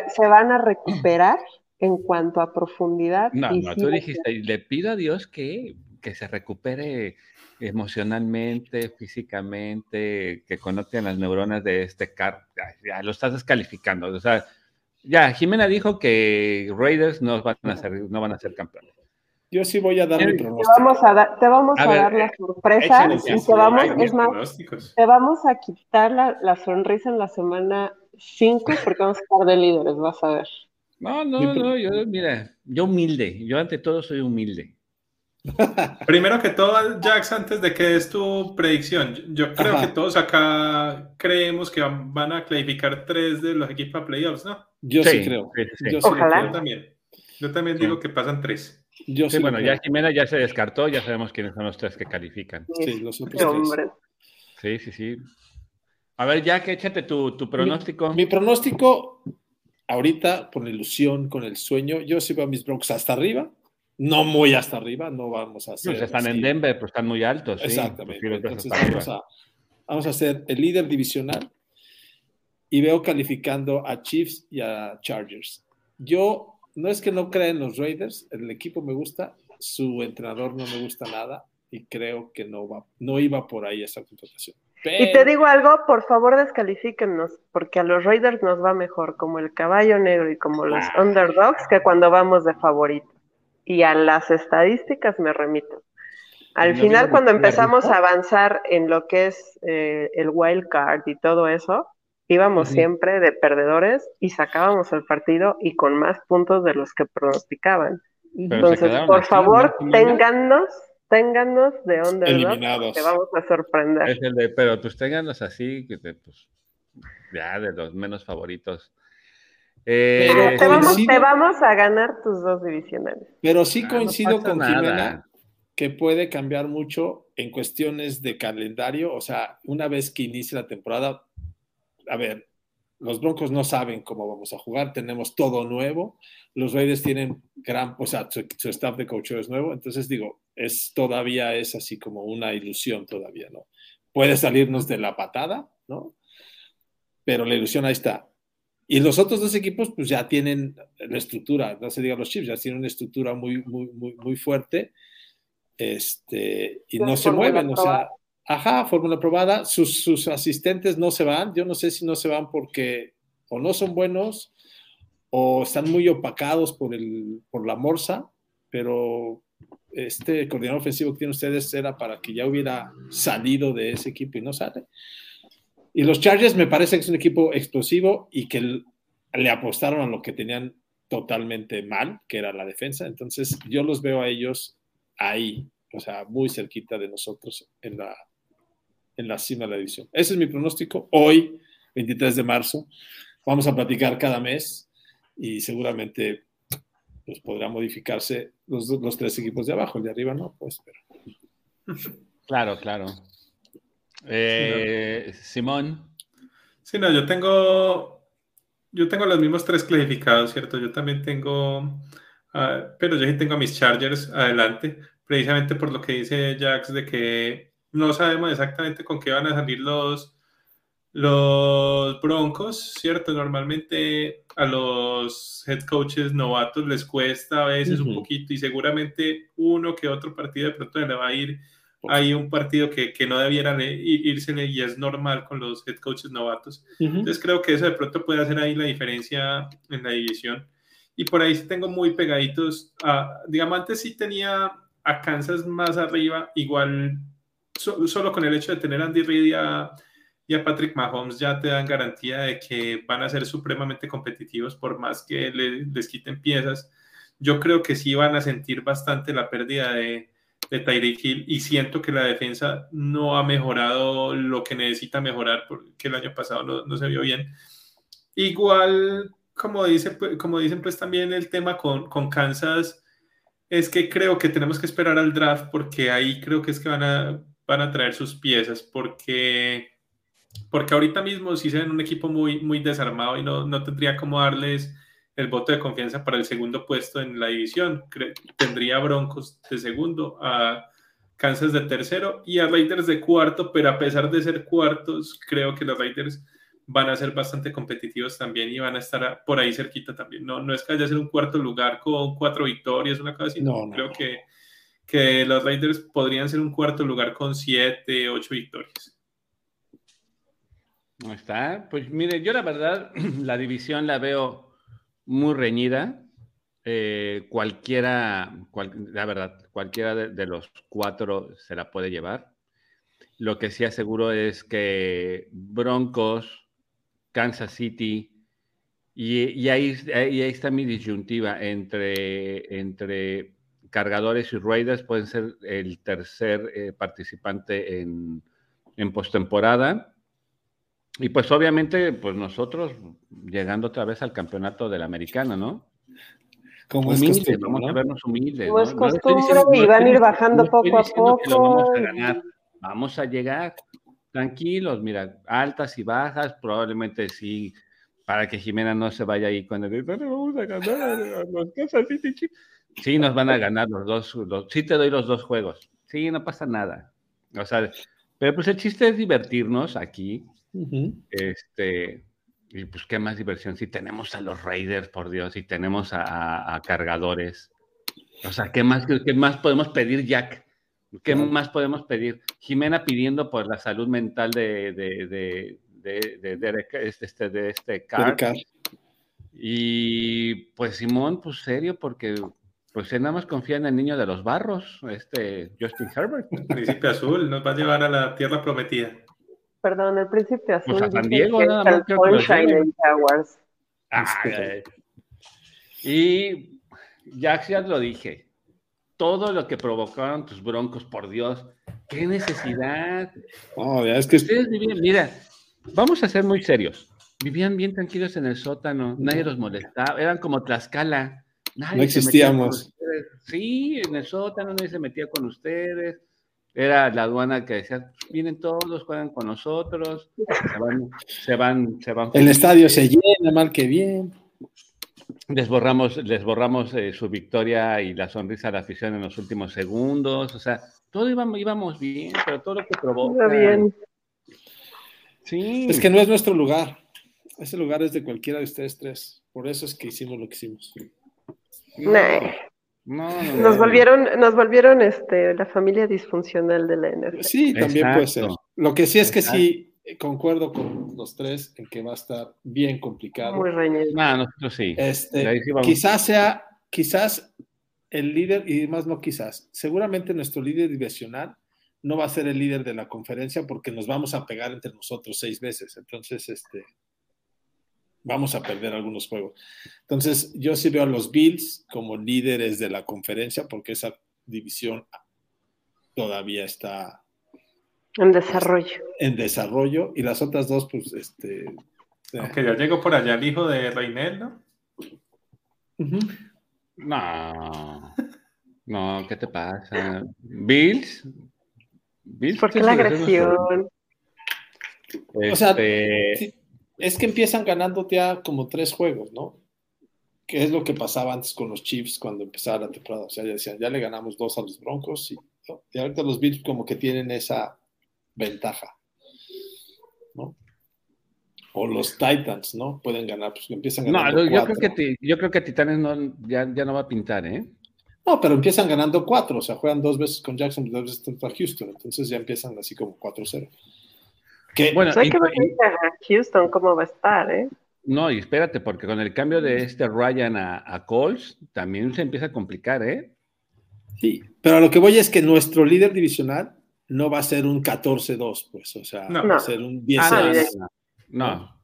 se van a recuperar en cuanto a profundidad. No, no, tú dijiste, le pido a Dios que que se recupere emocionalmente, físicamente, que conecten las neuronas de este car, ya, lo estás descalificando. O sea, ya, Jimena dijo que Raiders no van a ser, no van a ser campeones. Yo sí voy a dar mi pronóstico. Te vamos a, dar, te vamos a, dar la sorpresa y te vamos, es más, te vamos a quitar la, la sonrisa en la semana 5 porque vamos a estar de líderes, vas a ver. No, no, no, yo, mira, yo humilde, yo ante todo soy humilde. Primero que todo, Jax, antes de que es tu predicción, yo creo que todos acá creemos que van a clasificar tres de los equipos a playoffs, ¿no? Yo sí, creo. Yo, también. Yo también digo que pasan tres. Yo sí, bueno, ya Jimena ya se descartó, ya sabemos quiénes son los tres que califican. Sí, los otros tres. Sí, sí, sí. A ver, ya que échate tu, tu pronóstico. Mi, pronóstico, ahorita, por la ilusión, con el sueño, yo sí veo a mis Broncos hasta arriba no muy hasta arriba, no vamos a hacer. Pues están en Denver, pero están muy altos. Exactamente. Entonces vamos a, hacer el líder divisional y veo calificando a Chiefs y a Chargers. Yo no es que no crea en los Raiders, el equipo me gusta, su entrenador no me gusta nada y creo que no va, no iba por ahí esa contratación. Y te digo algo, por favor descalifíquenos, porque a los Raiders nos va mejor como el caballo negro y como los ah. underdogs que cuando vamos de favorito y a las estadísticas me remito. Al final, cuando empezamos a avanzar en lo que es eh, el wild card y todo eso, íbamos siempre de perdedores y sacábamos el partido y con más puntos de los que pronosticaban. Entonces, por favor, téngannos, téngannos de underdog, que vamos a sorprender. Es el de, pero pues téngannos así, que pues, ya de los menos favoritos. Eh, te, vamos, a ganar tus dos divisionales. Pero sí ah, coincido con Jimena que puede cambiar mucho en cuestiones de calendario. O sea, una vez que inicie la temporada, a ver, los Broncos no saben cómo vamos a jugar, tenemos todo nuevo. Los Raiders tienen gran, o sea, su, staff de coach es nuevo. Entonces digo, es todavía es así como una ilusión todavía, ¿no? Puede salirnos de la patada, ¿no? Pero la ilusión ahí está. Y los otros dos equipos, pues ya tienen la estructura, no se diga los chips, ya tienen una estructura muy, muy, muy, muy fuerte este, y no se mueven, o sea, ajá, fórmula probada, sus, sus, asistentes no se van, yo no sé si no se van porque o no son buenos o están muy opacados por, el, por la morsa, pero este coordinador ofensivo que tienen ustedes era para que ya hubiera salido de ese equipo y no sale. Y los Chargers me parece que es un equipo explosivo y que le apostaron a lo que tenían totalmente mal, que era la defensa. Entonces yo los veo a ellos ahí, o sea, muy cerquita de nosotros en la, en la cima de la división. Ese es mi pronóstico. Hoy, 23 de marzo, vamos a platicar cada mes y seguramente pues, podrá modificarse los, los tres equipos de abajo, el de arriba no, pues, pero... Claro, claro. Eh, Simón. Sí, no, yo tengo, yo tengo los mismos tres clasificados, ¿cierto? Yo también tengo Ah, pero yo sí tengo a mis Chargers adelante, precisamente por lo que dice Jax de que no sabemos exactamente con qué van a salir los, los Broncos, ¿cierto? Normalmente a los head coaches novatos les cuesta a veces un poquito y seguramente uno que otro partido de pronto le va a ir. Hay un partido que, que no debiera irse y es normal con los head coaches novatos. Entonces creo que eso de pronto puede hacer ahí la diferencia en la división. Y por ahí tengo muy pegaditos. A, digamos, antes sí tenía a Kansas más arriba, igual solo con el hecho de tener a Andy Reid y a y a Patrick Mahomes ya te dan garantía de que van a ser supremamente competitivos por más que les quiten piezas. Yo creo que sí van a sentir bastante la pérdida de, de Tyreek Hill y siento que la defensa no ha mejorado lo que necesita mejorar porque el año pasado no, no se vio bien. Igual, como, dice, como dicen pues también el tema con, con Kansas, es que creo que tenemos que esperar al draft porque ahí creo que es que van a, van a traer sus piezas porque porque ahorita mismo sí se ven un equipo muy, muy desarmado y no, no tendría como darles el voto de confianza para el segundo puesto en la división. tendría Broncos de segundo, a Kansas de tercero y a Raiders de cuarto, pero a pesar de ser cuartos, creo que los Raiders van a ser bastante competitivos también y van a estar por ahí cerquita también. No, no es que haya ser un cuarto lugar con cuatro victorias, una cosa así. No, Creo que, que los Raiders podrían ser un cuarto lugar con siete, ocho victorias. Está. Pues mire, yo la verdad, la división la veo muy reñida. Eh, cualquiera, la verdad, cualquiera de, los cuatro se la puede llevar. Lo que sí aseguro es que Broncos, Kansas City, y, ahí, ahí, está mi disyuntiva entre, entre cargadores y Raiders, pueden ser el tercer eh, participante en, en postemporada y pues obviamente, pues nosotros llegando otra vez al campeonato del americano, ¿no? Como es costumbre, vamos a vernos humildes. Como es costumbre y van a ir bajando poco a poco. vamos a ganar. Vamos a llegar tranquilos, mira, altas y bajas, probablemente sí, para que Jimena no se vaya ahí cuando vamos a ganar a los Sí, nos van a ganar los dos, sí te doy los dos juegos. Sí, no pasa nada. O sea, pero pues el chiste es divertirnos aquí, este, y pues qué más diversión si tenemos a los Raiders, por Dios, y tenemos a, cargadores. O sea, ¿qué más, qué más podemos pedir, Jack? ¿Qué más podemos pedir? Jimena pidiendo por la salud mental de, de, de, de, este, este, de este car. Y pues Simón, pues serio, porque pues él nada más confía en el niño de los barros, este Justin Herbert. Príncipe Azul, nos va a llevar a la tierra prometida. Perdón, el príncipe azul. Pues a San Diego, nada más. Jaguars. y ya, ya lo dije. Todo lo que provocaron tus broncos, por Dios, qué necesidad. Oh, es que ustedes vivían, mira, vamos a ser muy serios. Vivían bien tranquilos en el sótano, nadie los molestaba, eran como Tlaxcala. no existíamos. Sí, en el sótano nadie se metía con ustedes era la aduana que decía, vienen todos, juegan con nosotros, se van, se van, El estadio se llena, mal que bien. Les borramos, les borramos eh, su victoria y la sonrisa a la afición en los últimos segundos, o sea, todo íbamos, íbamos bien, pero todo lo que provoca... bien. Sí. Es que no es nuestro lugar, ese lugar es de cualquiera de ustedes tres, por eso es que hicimos lo que hicimos. Nos volvieron, nos volvieron este, la familia disfuncional de la NFL. Sí, también puede ser. Lo que sí es que sí concuerdo con los tres en que va a estar bien complicado. Muy reñido. No, nosotros sí. Este, quizás sea, quizás el líder, y más no quizás, seguramente nuestro líder divisional no va a ser el líder de la conferencia porque nos vamos a pegar entre nosotros seis veces. Entonces, este, vamos a perder algunos juegos. Entonces, yo sí veo a los Bills como líderes de la conferencia porque esa división todavía está en desarrollo. En desarrollo y las otras dos, pues, este... Aunque ya llegó por allá el hijo de Reinel, ¿no? No. No, ¿qué te pasa? Bills. Bills. ¿Por qué la agresión? O sea, este, es que empiezan ganando ya como tres juegos, ¿no? ¿Qué es lo que pasaba antes con los Chiefs cuando empezaba la temporada? O sea, ya decían, ya le ganamos dos a los Broncos y, y ahorita los Bills como que tienen esa ventaja, ¿no? O los Titans, ¿no? Pueden ganar, pues empiezan ganando. No, yo creo, que yo creo que Titanes no, ya, ya no va a pintar, ¿eh? No, pero empiezan ganando cuatro, o sea, juegan dos veces con Jackson y dos veces contra Houston, entonces ya empiezan así como 4-0. Bueno, pues hay que ver a Houston cómo va a estar, ¿eh? No, y espérate, porque con el cambio de este Ryan a, a Coles, también se empieza a complicar, ¿eh? Sí, pero a lo que voy es que nuestro líder divisional no va a ser un 14-2, pues, o sea, no. va a ser un 10 ah, no, no.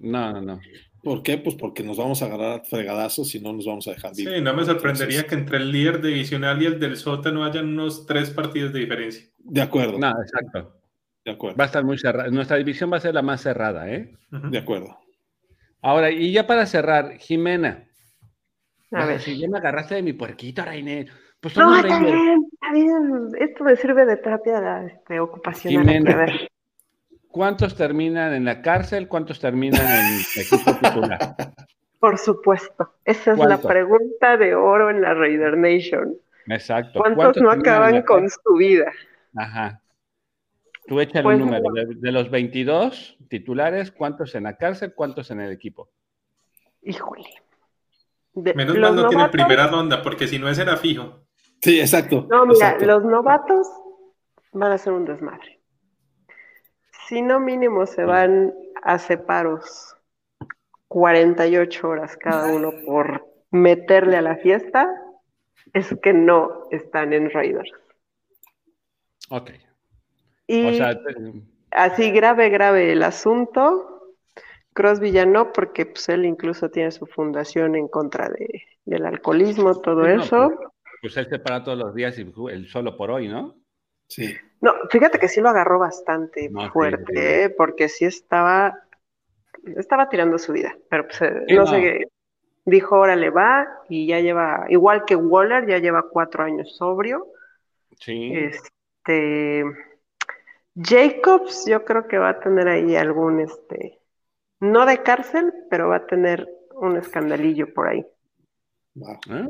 No, no, no. ¿Por qué? Pues porque nos vamos a agarrar fregadazos y no nos vamos a dejar vivir. Sí, no me sorprendería que entre el líder divisional y el del sótano hayan unos tres partidos de diferencia. De acuerdo. No, exacto. De acuerdo. Va a estar muy cerrada. Nuestra división va a ser la más cerrada, ¿eh? De acuerdo. Ahora, y ya para cerrar, Jimena. A ver. Si ya me agarraste de mi puerquito, Rainer. Pues no, está bien, está bien. Esto me sirve de terapia este, ocupacional. Jimena, a ver. ¿Cuántos terminan en la cárcel? ¿Cuántos terminan en el equipo titular? Por supuesto. Esa es la pregunta de oro en la Raider Nation. Exacto. ¿Cuántos, no acaban con su vida? Ajá. Tú échale pues, un número. De, los 22 titulares, ¿cuántos en la cárcel? ¿Cuántos en el equipo? Híjole. Menos mal no tiene primera ronda, porque si no, ese era fijo. Sí, exacto. No, mira, los novatos van a ser un desmadre. Si no mínimo se van a separos 48 horas cada uno por meterle a la fiesta, es que no están en Raiders. Ok. Y así grave, grave el asunto. Crosby ya no, porque pues, él incluso tiene su fundación en contra de, del alcoholismo, todo eso. Pues, pues, él se para todos los días y él solo por hoy, ¿no? Sí. No, fíjate que sí lo agarró bastante fuerte, ¿eh? porque sí estaba, estaba tirando su vida, pero pues, eh, no, sé, dijo, órale, va, y ya lleva, igual que Waller, ya lleva cuatro años sobrio. Sí. Este, Jacobs, yo creo que va a tener ahí algún, este, no de cárcel, pero va a tener un escandalillo por ahí. ¿Eh?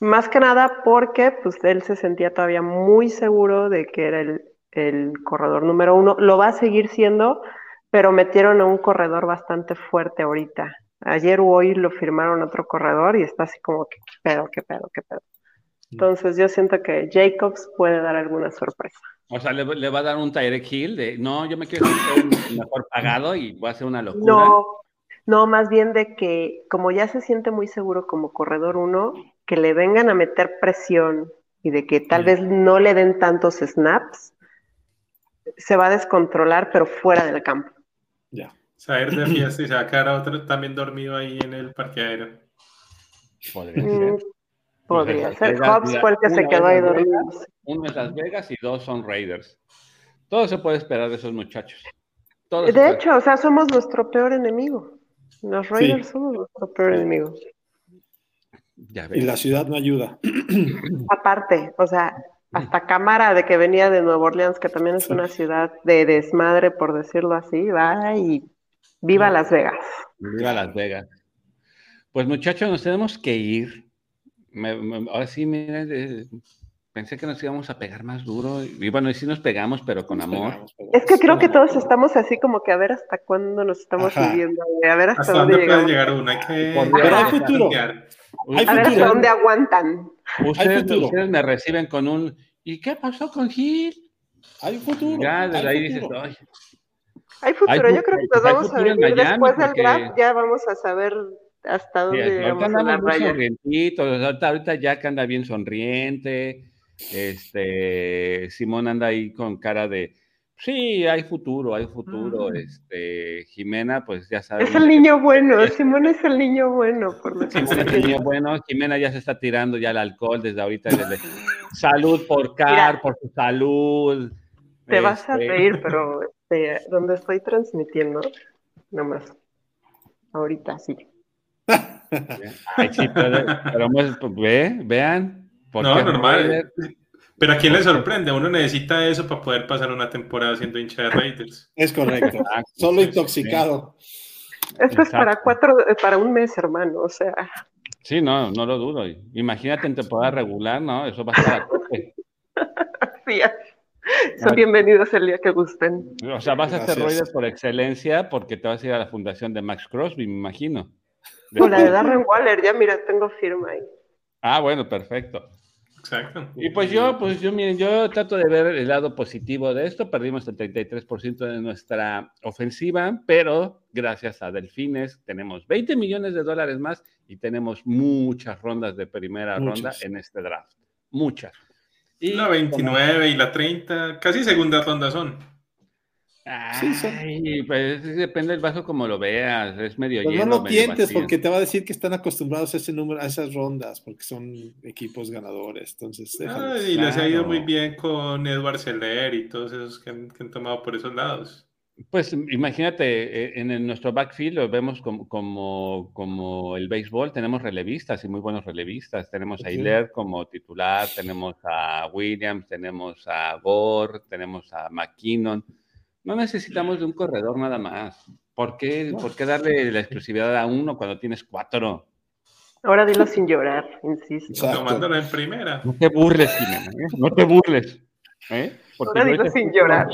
Más que nada porque pues él se sentía todavía muy seguro de que era el, el, corredor número uno. Lo va a seguir siendo, pero metieron a un corredor bastante fuerte ahorita. Ayer o hoy lo firmaron otro corredor y está así como que qué pedo, qué pedo, qué pedo. Mm. Entonces yo siento que Jacobs puede dar alguna sorpresa. O sea, le, le va a dar un Tyrek Hill de, no, yo me quiero ser mejor pagado y voy a hacer una locura. No, no, más bien de que como ya se siente muy seguro como corredor uno, que le vengan a meter presión y de que tal vez no le den tantos snaps, se va a descontrolar, pero fuera del campo. Ya. Saber de fiesta y se va a quedar otro también dormido ahí en el parqueadero. Podría ser. Mm, podría ser. Hobbs fue el que se quedó ahí dormido. Uno es Las Vegas y dos son Raiders. Todo se puede esperar de esos muchachos. de hecho, o sea, somos nuestro peor enemigo. Los Raiders somos nuestro peor enemigo. y la ciudad no ayuda. Aparte, o sea, hasta cámara de que venía de Nueva Orleans, que también es una ciudad de desmadre, por decirlo así, va y viva Las Vegas. Viva Las Vegas. Pues muchachos, nos tenemos que ir. Ahora sí, miren, Pensé que nos íbamos a pegar más duro. Y bueno, y sí nos pegamos, pero con amor. Es que creo que todos estamos así como que a ver hasta cuándo nos estamos viviendo. A ver hasta, dónde, puede llegar que... Pero hay futuro. Hay a ver hasta dónde aguantan. Ustedes, ustedes, me reciben con un ¿y qué pasó con Gil? Hay futuro. Ya desde ahí dices, Ay. Hay futuro, yo creo que nos vamos a vivir después del draft, ya vamos a saber hasta dónde sí, vamos a la raya. Ahorita, ahorita ya que anda bien sonriente, este, Simón anda ahí con cara de, sí, hay futuro, hay futuro. Este, Jimena, pues ya sabes. Es el niño bueno, Simón es el niño bueno, por lo Simón es el niño bueno, Jimena ya se está tirando ya el alcohol desde ahorita. Desde, salud por Car, por su salud. Te vas a este. reír, pero este, donde estoy transmitiendo, nomás, ahorita sí. Ay, sí, pero, pero pues, ve, vean, no, normal. Pero a quién le sorprende, uno necesita eso para poder pasar una temporada siendo hincha de Raiders. Es correcto, solo intoxicado. Esto es para cuatro, eh, para un mes, hermano, o sea. Sí, no, no lo dudo. Imagínate en temporada regular, ¿no? Eso va a estar a tope. sí, son bienvenidos el día que gusten. O sea, vas a hacer roides por excelencia porque te vas a ir a la fundación de Max Crosby, me imagino. O la de Darren Waller, ya mira, tengo firma ahí. Ah, bueno, perfecto. Exacto. Y pues yo, pues yo, miren, yo trato de ver el lado positivo de esto. Perdimos el 33% de nuestra ofensiva, pero gracias a Delfines tenemos 20 millones de dólares más y tenemos muchas rondas de primera ronda en este draft. Muchas. Y la 29 y la 30, casi segunda ronda son. Ay, pues depende del vaso como lo veas, es medio pues No lo tientes porque te va a decir que están acostumbrados a ese número, a esas rondas, porque son equipos ganadores. Entonces, y les ha ido muy bien con Edward Seller y todos esos que han, tomado por esos lados. Pues imagínate, eh, en, nuestro backfield lo vemos como, como, como, el béisbol, tenemos relevistas y muy buenos relevistas. Tenemos a Hilaire como titular, tenemos a Williams, tenemos a Gore, tenemos a McKinnon no necesitamos de un corredor nada más. ¿Por qué, ¿Por qué darle la exclusividad a uno cuando tienes cuatro? Ahora dilo sin llorar, insisto. Tomándolo en primera. No te burles, Jimena, ¿eh? no te burles. ¿eh? Ahora dilo sin llorar.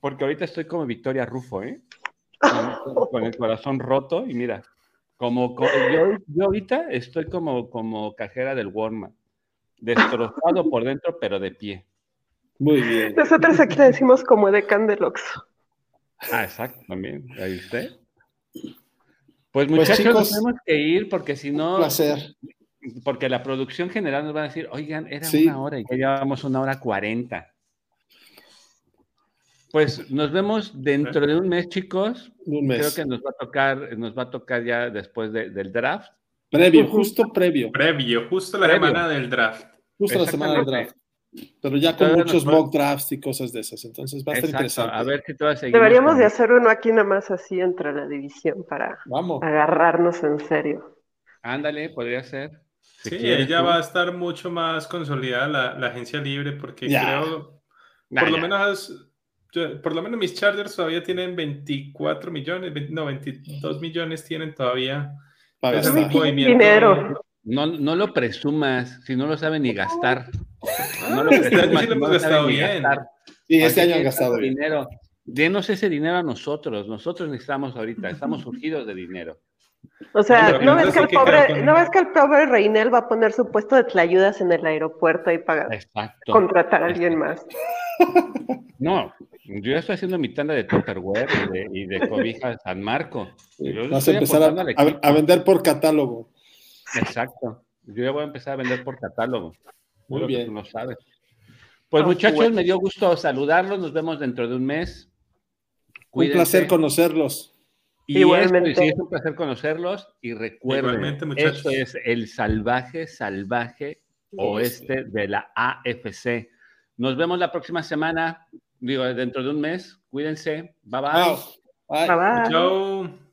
porque ahorita estoy como Victoria Rufo, ¿eh? Con, el corazón roto y mira, como, yo, yo, ahorita estoy como, como cajera del Walmart, destrozado por dentro, pero de pie. Muy bien. Nosotros aquí le decimos como de Candelox. Ah, exacto, también. Ahí usted. Pues, pues muchachos, tenemos que ir porque si no. Un placer. Porque la producción general nos va a decir, oigan, era una hora y ya llevamos una hora cuarenta. Pues nos vemos dentro de un mes, chicos. Un mes. Creo que nos va a tocar, nos va a tocar ya después del draft. Previo, justo previo. Previo, justo la semana del draft. Justo la semana del draft. Pero ya con muchos mock drafts y cosas de esas. Entonces va a estar interesante. A ver si te a Deberíamos de hacer uno aquí nada más así entre la división para agarrarnos en serio. Ándale, podría ser. sí, ella va a estar mucho más consolidada la, agencia libre porque creo, por lo menos, por lo menos mis Chargers todavía tienen 24 millones, no, 22 millones tienen todavía. Para dinero. No, no lo presumas, si no lo saben ni gastar. No lo este año sí lo hemos gastado bien. Sí, este año han gastado bien. Dinero. Denos ese dinero a nosotros. Nosotros necesitamos ahorita. Estamos surgidos de dinero. O sea, ¿no ves, que el pobre, ¿no ves que el pobre Reinel va a poner su puesto de tlayudas en el aeropuerto y pagar? Exacto. Contratar a alguien más. No, yo ya estoy haciendo mi tanda de Tupperware y de, y de cobija San Marco. Vas a empezar a, vender por catálogo. Exacto. Yo ya voy a empezar a vender por catálogo. Muy bien. no sabes. Pues muchachos, me dio gusto saludarlos. Nos vemos dentro de un mes. Un placer conocerlos. Y Igualmente. sí, es un placer conocerlos. Y recuerden, esto es el salvaje, salvaje oeste de la AFC. Nos vemos la próxima semana, digo, dentro de un mes. Cuídense. Bye bye. Bye bye. bye. Chao.